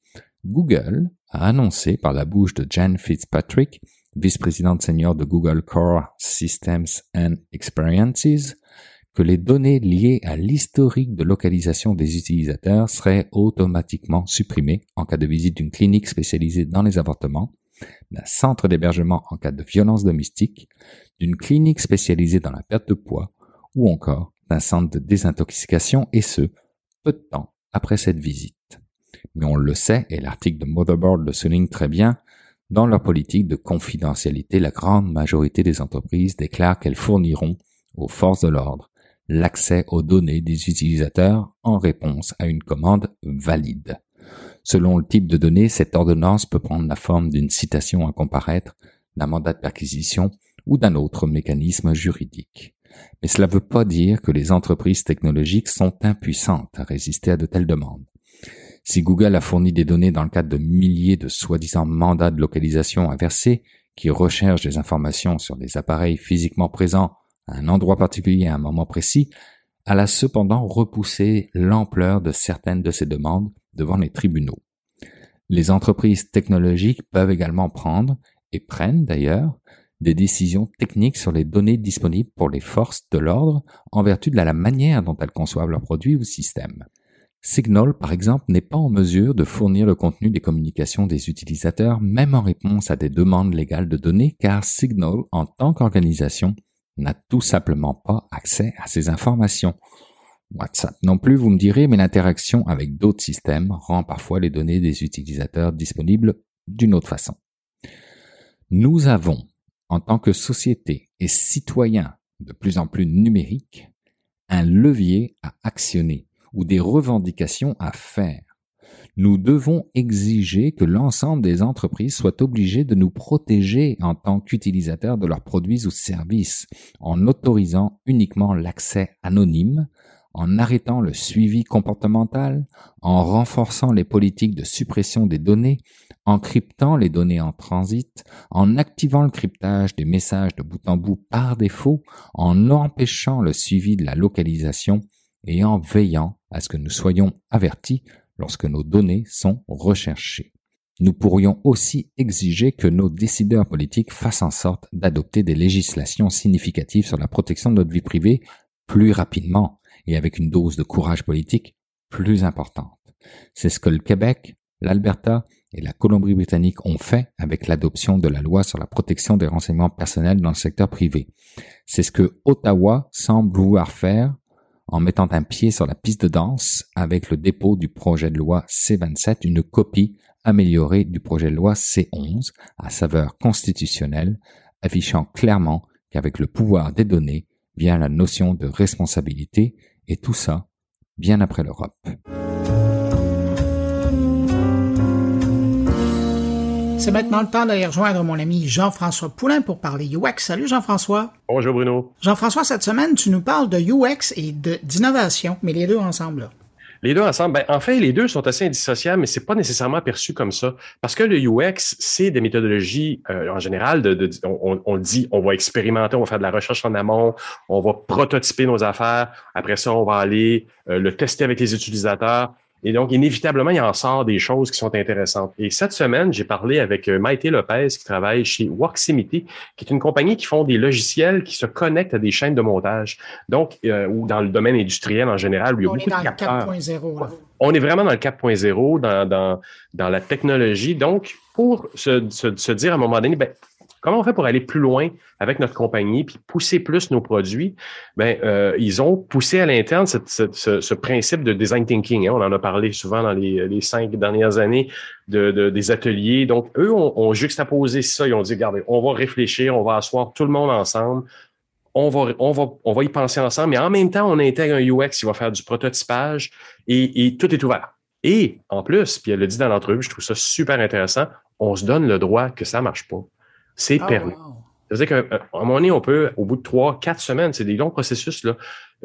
Google a annoncé par la bouche de Jan Fitzpatrick vice-présidente senior de Google Core Systems and Experiences, que les données liées à l'historique de localisation des utilisateurs seraient automatiquement supprimées en cas de visite d'une clinique spécialisée dans les avortements, d'un centre d'hébergement en cas de violence domestique, d'une clinique spécialisée dans la perte de poids ou encore d'un centre de désintoxication et ce, peu de temps après cette visite. Mais on le sait, et l'article de Motherboard le souligne très bien, dans leur politique de confidentialité, la grande majorité des entreprises déclarent qu'elles fourniront aux forces de l'ordre l'accès aux données des utilisateurs en réponse à une commande valide. Selon le type de données, cette ordonnance peut prendre la forme d'une citation à comparaître, d'un mandat de perquisition ou d'un autre mécanisme juridique. Mais cela ne veut pas dire que les entreprises technologiques sont impuissantes à résister à de telles demandes. Si Google a fourni des données dans le cadre de milliers de soi-disant mandats de localisation inversés qui recherchent des informations sur des appareils physiquement présents à un endroit particulier à un moment précis, elle a cependant repoussé l'ampleur de certaines de ces demandes devant les tribunaux. Les entreprises technologiques peuvent également prendre, et prennent d'ailleurs, des décisions techniques sur les données disponibles pour les forces de l'ordre en vertu de la manière dont elles conçoivent leurs produits ou systèmes. Signal, par exemple, n'est pas en mesure de fournir le contenu des communications des utilisateurs, même en réponse à des demandes légales de données, car Signal, en tant qu'organisation, n'a tout simplement pas accès à ces informations. WhatsApp non plus, vous me direz, mais l'interaction avec d'autres systèmes rend parfois les données des utilisateurs disponibles d'une autre façon. Nous avons, en tant que société et citoyens de plus en plus numériques, un levier à actionner ou des revendications à faire. Nous devons exiger que l'ensemble des entreprises soient obligées de nous protéger en tant qu'utilisateurs de leurs produits ou services, en autorisant uniquement l'accès anonyme, en arrêtant le suivi comportemental, en renforçant les politiques de suppression des données, en cryptant les données en transit, en activant le cryptage des messages de bout en bout par défaut, en empêchant le suivi de la localisation et en veillant à ce que nous soyons avertis lorsque nos données sont recherchées. Nous pourrions aussi exiger que nos décideurs politiques fassent en sorte d'adopter des législations significatives sur la protection de notre vie privée plus rapidement et avec une dose de courage politique plus importante. C'est ce que le Québec, l'Alberta et la Colombie-Britannique ont fait avec l'adoption de la loi sur la protection des renseignements personnels dans le secteur privé. C'est ce que Ottawa semble vouloir faire en mettant un pied sur la piste de danse avec le dépôt du projet de loi C27, une copie améliorée du projet de loi C11 à saveur constitutionnelle, affichant clairement qu'avec le pouvoir des données vient la notion de responsabilité, et tout ça bien après l'Europe. C'est maintenant le temps d'aller rejoindre mon ami Jean-François Poulain pour parler UX. Salut Jean-François. Bonjour Bruno. Jean-François, cette semaine, tu nous parles de UX et d'innovation, mais les deux ensemble. Là. Les deux ensemble, ben, en fait, les deux sont assez indissociables, mais c'est pas nécessairement perçu comme ça. Parce que le UX, c'est des méthodologies, euh, en général, de, on, on, dit, on va expérimenter, on va faire de la recherche en amont, on va prototyper nos affaires. Après ça, on va aller euh, le tester avec les utilisateurs. Et donc, inévitablement, il en sort des choses qui sont intéressantes. Et cette semaine, j'ai parlé avec euh, Maïté Lopez, qui travaille chez Worksimity, qui est une compagnie qui font des logiciels qui se connectent à des chaînes de montage. Donc, euh, ou dans le domaine industriel en général, où il y a On beaucoup est dans de le capteurs. 4.0. On est vraiment dans le 4.0, dans, dans, dans la technologie. Donc, pour se, se, se dire à un moment donné, ben, comment on fait pour aller plus loin avec notre compagnie puis pousser plus nos produits? Ben, euh, ils ont poussé à l'interne ce, principe de design thinking. hein. On en a parlé souvent dans les, cinq dernières années de, de- des ateliers. Donc, eux ont, ont juxtaposé ça. Ils ont dit, regardez, on va réfléchir, on va asseoir tout le monde ensemble. On va, on, va, on va y penser ensemble, mais en même temps, on intègre un UX qui va faire du prototypage et, et tout est ouvert. Et en plus, puis elle le dit dans l'entrevue, je trouve ça super intéressant, on se donne le droit que ça marche pas. C'est Ah, permis. wow. C'est-à-dire qu'à un moment donné, on peut, au bout de trois, quatre semaines, c'est des longs processus, là,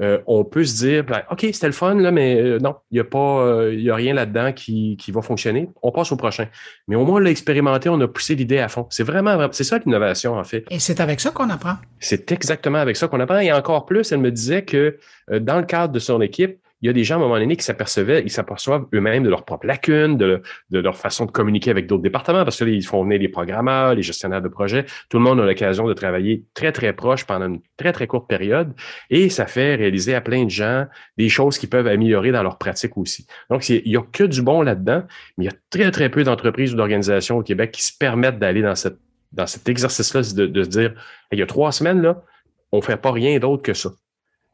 euh, on peut se dire, ben, OK, c'était le fun, là, mais euh, non, il n'y a pas, euh, y a rien là-dedans qui, qui va fonctionner. On passe au prochain. Mais au moins, on l'a expérimenté, on a poussé l'idée à fond. C'est vraiment, vraiment- c'est ça l'innovation, en fait. Et c'est avec ça qu'on apprend. C'est exactement avec ça qu'on apprend. Et encore plus, elle me disait que euh, dans le cadre de son équipe, il y a des gens à un moment donné qui s'apercevaient, ils s'aperçoivent eux-mêmes de leurs propres lacunes, de, leur façon de communiquer avec d'autres départements, parce que là, ils font venir les programmeurs, les gestionnaires de projets. Tout le monde a l'occasion de travailler très, très proche pendant une très, très courte période. Et ça fait réaliser à plein de gens des choses qui peuvent améliorer dans leur pratique aussi. Donc, il n'y a que du bon là-dedans, mais il y a très, très peu d'entreprises ou d'organisations au Québec qui se permettent d'aller dans dans cet exercice-là, de, se dire, il y a trois semaines, là, on ne fait pas rien d'autre que ça.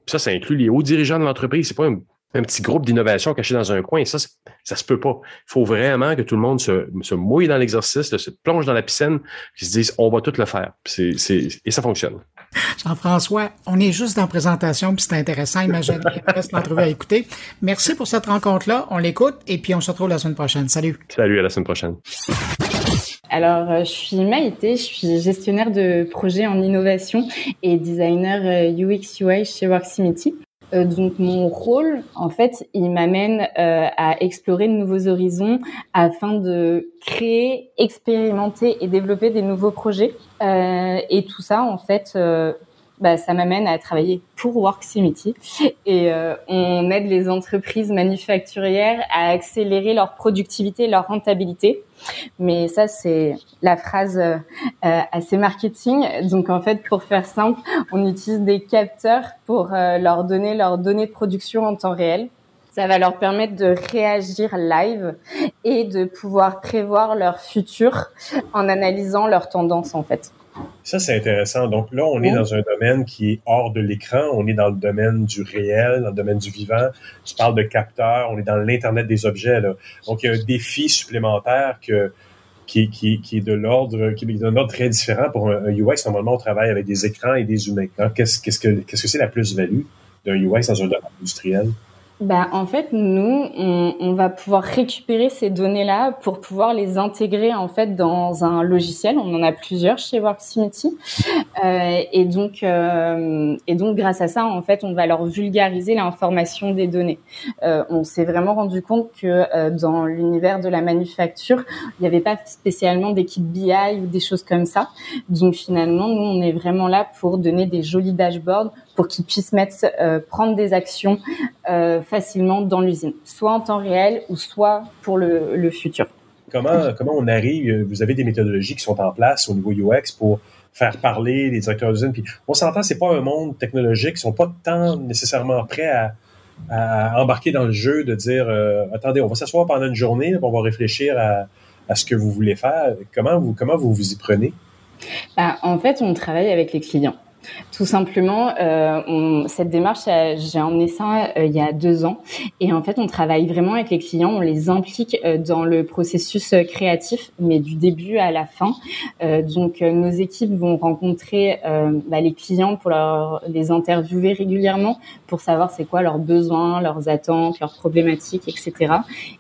Ça, ça inclut les hauts dirigeants de l'entreprise. C'est pas un petit groupe d'innovation caché dans un coin. Ça, ça se peut pas. Il faut vraiment que tout le monde se, se mouille dans l'exercice, se plonge dans la piscine, puis se dise, on va tout le faire. Puis c'est- c'est- et ça fonctionne. Jean-François, on est juste dans la présentation, puis c'est intéressant. Imagine, il reste l'entrevue à écouter. Merci pour cette rencontre-là. On l'écoute et puis on se retrouve la semaine prochaine. Salut. Salut, à la semaine prochaine. Alors, euh, je suis Maïté, je suis gestionnaire de projets en innovation et designer euh, UX UI chez Worksimity. Euh, donc mon rôle, en fait, il m'amène euh, à explorer de nouveaux horizons afin de créer, expérimenter et développer des nouveaux projets. Euh, et tout ça, en fait, bah, ça m'amène à travailler pour Worksimity et euh, on aide les entreprises manufacturières à accélérer leur productivité leur rentabilité. Mais ça, c'est la phrase euh, assez marketing. Donc, en fait, pour faire simple, on utilise des capteurs pour euh, leur donner leurs données de production en temps réel. Ça va leur permettre de réagir live et de pouvoir prévoir leur futur en analysant leurs tendances, en fait. Ça, c'est intéressant. Donc là, on est Oui. dans un domaine qui est hors de l'écran. On est dans le domaine du réel, dans le domaine du vivant. Tu parles de capteurs. On est dans l'Internet des objets. Là. Donc, il y a un défi supplémentaire que, qui, qui, qui est de l'ordre qui est d'un ordre très différent pour un, un UX. Normalement, on travaille avec des écrans et des humains. Que qu'est-ce que c'est la plus-value d'un UX dans un domaine industriel? Bah, en fait, nous, on, on, va pouvoir récupérer ces données-là pour pouvoir les intégrer en fait dans un logiciel. On en a plusieurs chez Worksimity, euh, et donc euh, et donc grâce à ça, en fait, on va leur vulgariser l'information des données. Euh, on s'est vraiment rendu compte que euh, dans l'univers de la manufacture, il n'y avait pas spécialement d'équipe BI ou des choses comme ça. Donc finalement, nous, on est vraiment là pour donner des jolis dashboards pour qu'ils puissent mettre, euh, prendre des actions euh, facilement dans l'usine, soit en temps réel ou soit pour le, le futur. Comment, comment on arrive, vous avez des méthodologies qui sont en place au niveau UX pour faire parler les directeurs d'usine. Puis on s'entend, c'est pas un monde technologique, ils sont pas tant nécessairement prêts à, à embarquer dans le jeu de dire euh, attendez, on va s'asseoir pendant une journée, on va réfléchir à, à, ce que vous voulez faire. Comment vous comment vous vous y prenez? Ben, en fait, on travaille avec les clients. Tout simplement, euh, on, cette démarche, euh, j'ai emmené ça euh, il y a deux ans. Et en fait, on travaille vraiment avec les clients, on les implique euh, dans le processus créatif, mais du début à la fin. Donc, nos équipes vont rencontrer bah, les clients pour leur, les interviewer régulièrement pour savoir c'est quoi leurs besoins, leurs attentes, leurs problématiques, etc.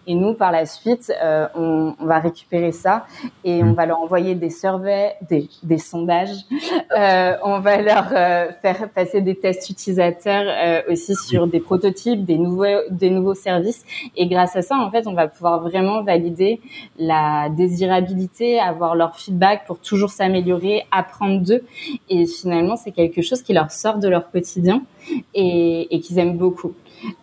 Et nous, par la suite, on, on, va récupérer ça et on va leur envoyer des surveys, des, des sondages. on va leur euh, faire passer des tests utilisateurs euh, aussi sur des prototypes, des nouveaux, des nouveaux services. Et grâce à ça, en fait, on va pouvoir vraiment valider la désirabilité, avoir leur feedback pour toujours s'améliorer, apprendre d'eux. Et finalement, c'est quelque chose qui leur sort de leur quotidien et, et qu'ils aiment beaucoup.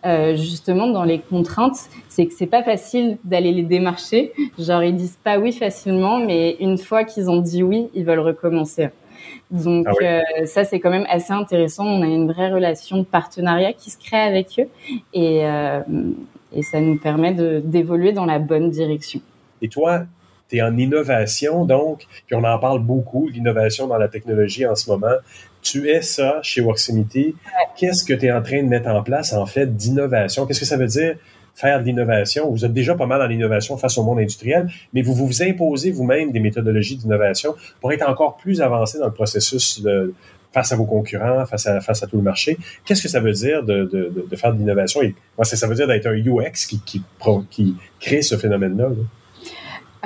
Euh, justement dans les contraintes, c'est que c'est pas facile d'aller les démarcher. Genre ils disent pas oui facilement, mais une fois qu'ils ont dit oui, ils veulent recommencer. Donc ah euh, ça, c'est quand même assez intéressant. On a une vraie relation de partenariat qui se crée avec eux et, euh, et ça nous permet d'évoluer dans la bonne direction. Et toi, tu es en innovation, donc, puis on en parle beaucoup, l'innovation dans la technologie en ce moment. Tu es ça chez Worksimity. Qu'est-ce que tu es en train de mettre en place, en fait, d'innovation? Qu'est-ce que ça veut dire faire de l'innovation. Vous êtes déjà pas mal dans l'innovation face au monde industriel, mais vous vous imposez vous-même des méthodologies d'innovation pour être encore plus avancé dans le processus face à vos concurrents, face à, tout le marché. Qu'est-ce que ça veut dire de, faire de l'innovation? Moi, ça veut dire d'être un UX qui, crée ce phénomène-là. là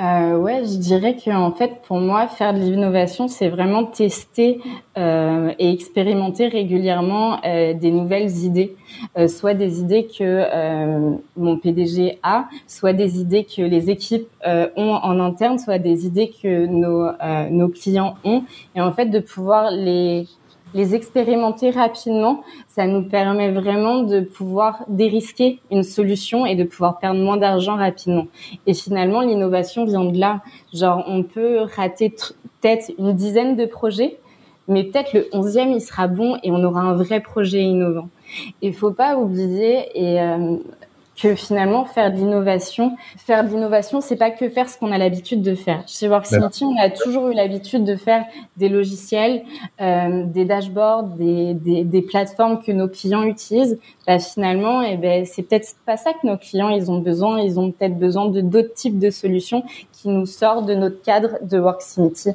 euh, ouais, je dirais que en fait, pour moi, faire de l'innovation, c'est vraiment tester euh, et expérimenter régulièrement euh, des nouvelles idées, euh, soit des idées que euh, mon PDG a, soit des idées que les équipes euh, ont en interne, soit des idées que nos nos clients ont, et en fait de pouvoir les les expérimenter rapidement, ça nous permet vraiment de pouvoir dérisquer une solution et de pouvoir perdre moins d'argent rapidement. Et finalement, l'innovation vient de là. Genre, on peut rater peut-être une dizaine de projets, mais peut-être le onzième, il sera bon et on aura un vrai projet innovant. Il faut pas oublier, et euh, que finalement faire de l'innovation, faire de l'innovation, c'est pas que faire ce qu'on a l'habitude de faire. Chez Worksimity, on a toujours eu l'habitude de faire des logiciels, euh, des dashboards, des, des, des, plateformes que nos clients utilisent. Bah, finalement, et eh ben c'est peut-être pas ça que nos clients ils ont besoin. Ils ont peut-être besoin de d'autres types de solutions qui nous sortent de notre cadre de Worksimity.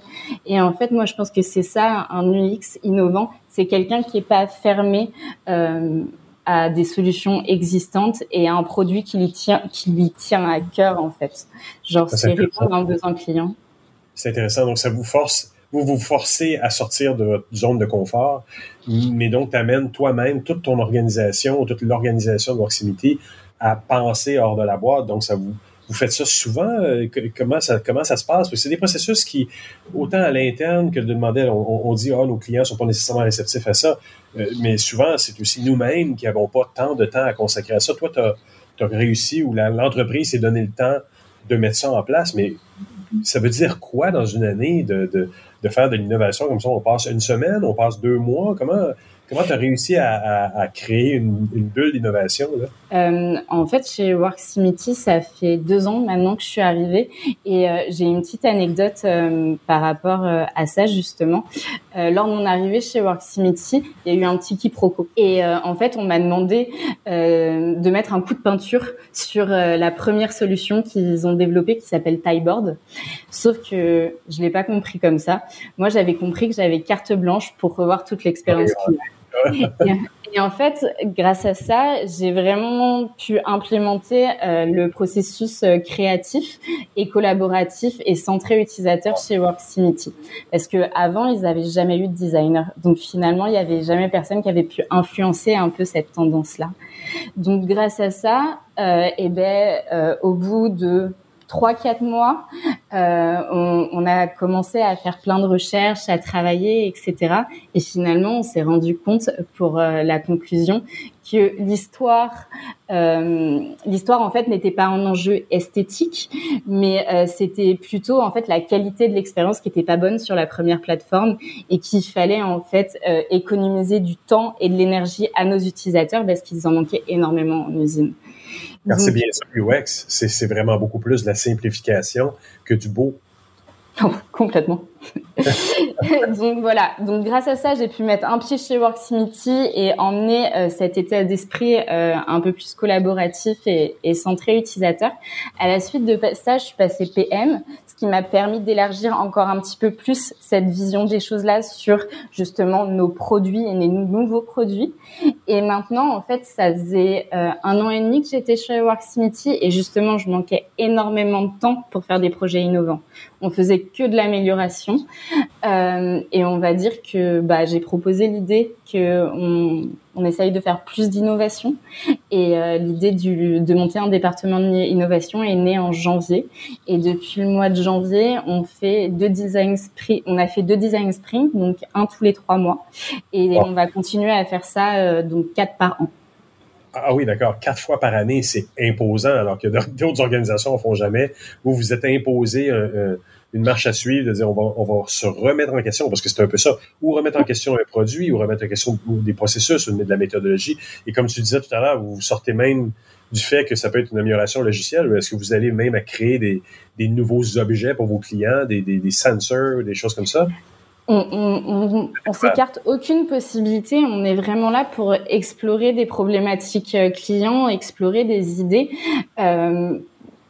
Et en fait, moi, je pense que c'est ça un UX innovant. C'est quelqu'un qui est pas fermé. Euh, à des solutions existantes et à un produit qui lui tient, qui lui tient à cœur, en fait. Genre, c'est répondre à un besoin client. C'est intéressant. Donc, ça vous force, vous vous forcez à sortir de votre zone de confort, mais donc, tu amènes toi-même toute ton organisation, toute l'organisation de Proximity à penser hors de la boîte. Donc, ça vous, vous faites ça souvent? Euh, comment ça, comment ça se passe? C'est des processus qui, autant à l'interne que de demander, on, on dit, ah, nos clients sont pas nécessairement réceptifs à ça. Euh, mais souvent, c'est aussi nous-mêmes qui n'avons pas tant de temps à consacrer à ça. Toi, tu as, réussi ou l'entreprise s'est donné le temps de mettre ça en place, mais ça veut dire quoi dans une année de, de, de faire de l'innovation? Comme ça? On passe une semaine, on passe deux mois. Comment, Comment tu as réussi à, à, à créer une, une bulle d'innovation? Euh, en fait, chez Worksimity, ça fait deux ans maintenant que je suis arrivée et euh, j'ai une petite anecdote euh, par rapport euh, à ça, justement. Euh, lors de mon arrivée chez Worksimity, il y a eu un petit quiproquo. Et euh, en fait, on m'a demandé de mettre un coup de peinture sur la première solution qu'ils ont développée qui s'appelle Tyeboard. Sauf que je l'ai pas compris comme ça. Moi, j'avais compris que j'avais carte blanche pour revoir toute l'expérience client. [LAUGHS] [LAUGHS] Et en fait, grâce à ça, j'ai vraiment pu implémenter euh, le processus euh, créatif et collaboratif et centré utilisateur chez Worksimity. Parce que avant, ils n'avaient jamais eu de designer. Donc finalement, il n'y avait jamais personne qui avait pu influencer un peu cette tendance-là. Donc grâce à ça, euh, eh ben, euh, au bout de trois quatre mois, euh, on, on, a commencé à faire plein de recherches, à travailler, etc. Et finalement, on s'est rendu compte pour euh, la conclusion que l'histoire, euh, l'histoire en fait n'était pas un enjeu esthétique, mais euh, c'était plutôt en fait la qualité de l'expérience qui était pas bonne sur la première plateforme et qu'il fallait en fait euh, économiser du temps et de l'énergie à nos utilisateurs parce qu'ils en manquaient énormément en usine. Car c'est bien ça, UX, c'est vraiment beaucoup plus de la simplification que du beau. [LAUGHS] Oh, complètement. [LAUGHS] donc voilà, donc grâce à ça, j'ai pu mettre un pied chez Worksimity et emmener euh, cet état d'esprit euh, un peu plus collaboratif et, et, centré utilisateur. À la suite de ça, je suis passée PM, qui m'a permis d'élargir encore un petit peu plus cette vision des choses-là sur justement nos produits et les nouveaux produits. Et maintenant, en fait, ça faisait euh, un an et demi que j'étais chez Worksimity et justement, je manquais énormément de temps pour faire des projets innovants. On faisait que de l'amélioration euh, et on va dire que bah, j'ai proposé l'idée que on, essaye de faire plus d'innovation. Et euh, l'idée de monter un département d'innovation est née en janvier. Et depuis le mois de janvier, on fait deux design sprints. On a fait deux design sprints, donc un tous les trois mois. Et on va continuer à faire ça euh, donc quatre par an. Ah oui, d'accord. Quatre fois par année, c'est imposant, alors que d'autres organisations ne font jamais. Vous vous êtes imposé un, une marche à suivre, de dire on va, se remettre en question, parce que c'est un peu ça, ou remettre en question un produit, ou remettre en question des processus, ou de la méthodologie. Et comme tu disais tout à l'heure, vous sortez même du fait que ça peut être une amélioration logicielle, ou est-ce que vous allez même à créer des, nouveaux objets pour vos clients, des, des sensors, des choses comme ça? On, on, on, s'écarte aucune possibilité. On est vraiment là pour explorer des problématiques euh, clients, explorer des idées. Euh,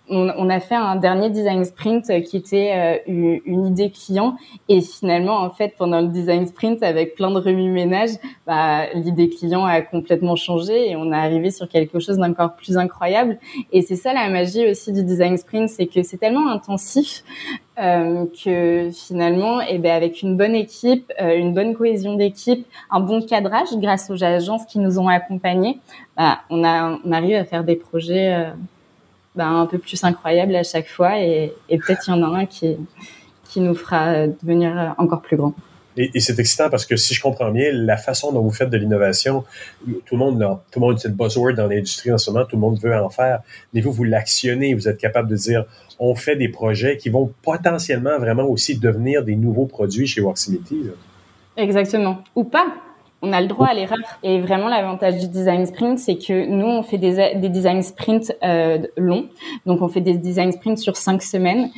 on, a fait un dernier design sprint qui était euh, une idée client. Et finalement en fait pendant le design sprint avec plein de remue-ménage, bah, l'idée client a complètement changé et on est arrivé sur quelque chose d'encore plus incroyable. Et c'est ça la magie aussi du design sprint, c'est que c'est tellement intensif euh, que finalement, eh ben avec une bonne équipe, euh, une bonne cohésion d'équipe, un bon cadrage grâce aux agences qui nous ont accompagnés, bah, on a on arrive à faire des projets ben, un peu plus incroyable à chaque fois et, et peut-être il y en a un qui, qui nous fera devenir encore plus grand. Et, et c'est excitant parce que si je comprends bien, la façon dont vous faites de l'innovation, tout le monde, tout le monde c'est le buzzword dans l'industrie en ce moment, tout le monde veut en faire, mais vous, vous l'actionnez, vous êtes capable de dire, on fait des projets qui vont potentiellement vraiment aussi devenir des nouveaux produits chez Worksimity. Exactement. Ou pas on a le droit à l'erreur. Et vraiment, l'avantage du design sprint, c'est que nous, on fait des, des design sprints euh, longs. Donc, on fait des design sprints sur cinq semaines.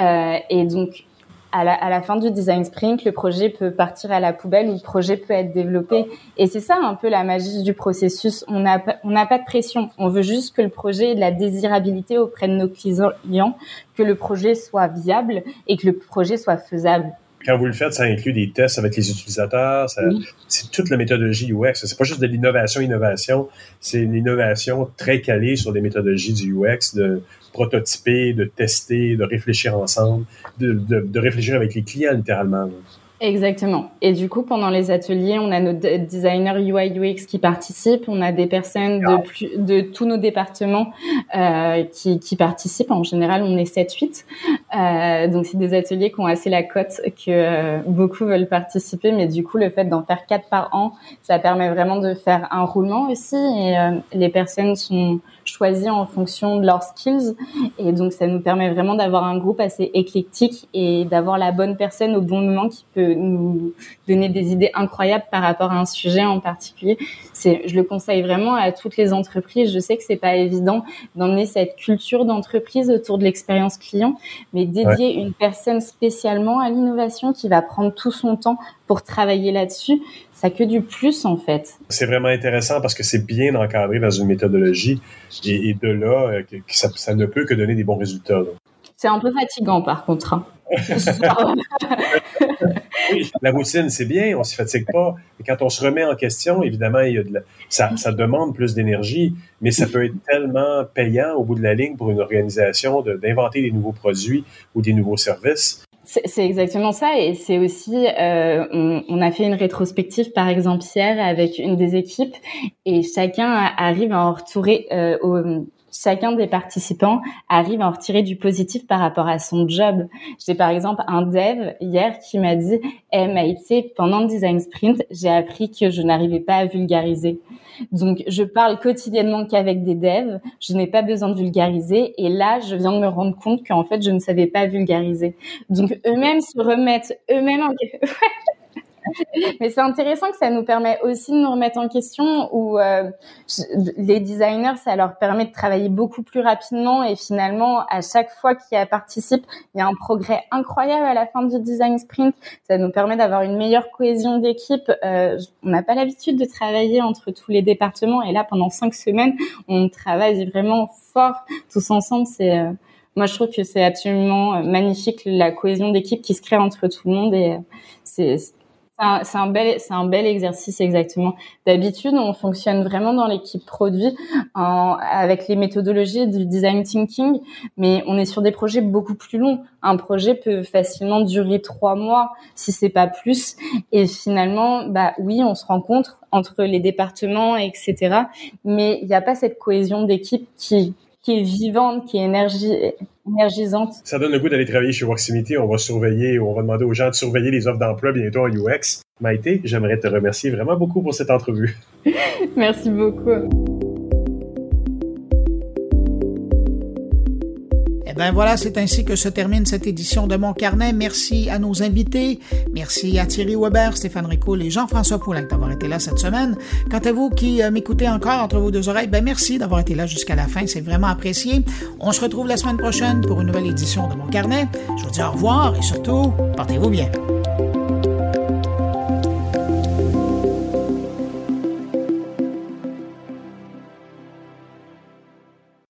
Euh, et donc, à la, à la, fin du design sprint, le projet peut partir à la poubelle ou le projet peut être développé. Et c'est ça un peu la magie du processus. On n'a on n'a pas de pression. On veut juste que le projet ait de la désirabilité auprès de nos clients, que le projet soit viable et que le projet soit faisable quand vous le faites, ça inclut des tests avec les utilisateurs. C'est toute la méthodologie UX. C'est pas juste de l'innovation, innovation. C'est une innovation très calée sur des méthodologies du UX, de prototyper, de tester, de réfléchir ensemble, de, de, de réfléchir avec les clients littéralement. Exactement. Et du coup, pendant les ateliers, on a nos designers UI UX qui participent, on a des personnes de, plus, de tous nos départements euh, qui, qui, participent. En général, on est 7-8. Euh, donc, c'est des ateliers qui ont assez la cote que euh, beaucoup veulent participer. Mais du coup, le fait d'en faire quatre par an, ça permet vraiment de faire un roulement aussi. Et euh, les personnes sont choisies en fonction de leurs skills. Et donc, ça nous permet vraiment d'avoir un groupe assez éclectique et d'avoir la bonne personne au bon moment qui peut nous donner des idées incroyables par rapport à un sujet en particulier. C'est, je le conseille vraiment à toutes les entreprises. Je sais que c'est pas évident d'emmener cette culture d'entreprise autour de l'expérience client, mais dédier une personne spécialement à l'innovation qui va prendre tout son temps pour travailler là-dessus, ça que du plus en fait. C'est vraiment intéressant parce que c'est bien encadré dans une méthodologie et, de là, euh, ça, ça, ne peut que donner des bons résultats. C'est un peu fatigant par contre. Hein. [LAUGHS] oui, la routine, c'est bien, on s'y fatigue pas. Et quand on se remet en question, évidemment, il y a de ça, ça demande plus d'énergie, mais ça peut être tellement payant au bout de la ligne pour une organisation d'inventer des nouveaux produits ou des nouveaux services. C'est exactement ça, et c'est aussi, euh, on, a fait une rétrospective par exemple hier avec une des équipes, et chacun arrive à en retourer euh, au, chacun des participants arrive à en retirer du positif par rapport à son job. J'ai par exemple un dev hier qui m'a dit Maïté, pendant le design sprint, j'ai appris que je n'arrivais pas à vulgariser. Donc, je parle quotidiennement qu'avec des devs. Je n'ai pas besoin de vulgariser. Et là, je viens de me rendre compte qu'en fait, je ne savais pas vulgariser. Donc, eux-mêmes se remettent eux-mêmes en... [LAUGHS] [LAUGHS] Mais c'est intéressant que ça nous permet aussi de nous remettre en question où euh, les designers, ça leur permet de travailler beaucoup plus rapidement et finalement, à chaque fois qu'ils participent, il y a un progrès incroyable à la fin du design sprint. Ça nous permet d'avoir une meilleure cohésion d'équipe. Euh, on n'a pas l'habitude de travailler entre tous les départements et là, pendant cinq semaines, on travaille vraiment fort tous ensemble. C'est euh, moi, je trouve que c'est absolument magnifique la cohésion d'équipe qui se crée entre tout le monde et c'est c'est un, bel, c'est un bel exercice exactement. D'habitude, on fonctionne vraiment dans l'équipe produit en, avec les méthodologies du design thinking, mais on est sur des projets beaucoup plus longs. Un projet peut facilement durer trois mois, si c'est pas plus. Et finalement, bah oui, on se rencontre entre les départements, etc. Mais il n'y a pas cette cohésion d'équipe qui qui est vivante, qui est énergie, énergisante. Ça donne le goût d'aller travailler chez Worksimity. On va surveiller, on va demander aux gens de surveiller les offres d'emploi bientôt en UX. Maïté, j'aimerais te remercier vraiment beaucoup pour cette entrevue. [LAUGHS] Merci beaucoup. Ben voilà, c'est ainsi que se termine cette édition de Mon Carnet. Merci à nos invités. Merci à Thierry Weber, Stéphane Ricoul et Jean-François Poulin d'avoir été là cette semaine. Quant à vous qui euh, m'écoutez encore entre vos deux oreilles, ben merci d'avoir été là jusqu'à la fin. C'est vraiment apprécié. On se retrouve la semaine prochaine pour une nouvelle édition de Mon Carnet. Je vous dis au revoir et surtout, portez-vous bien.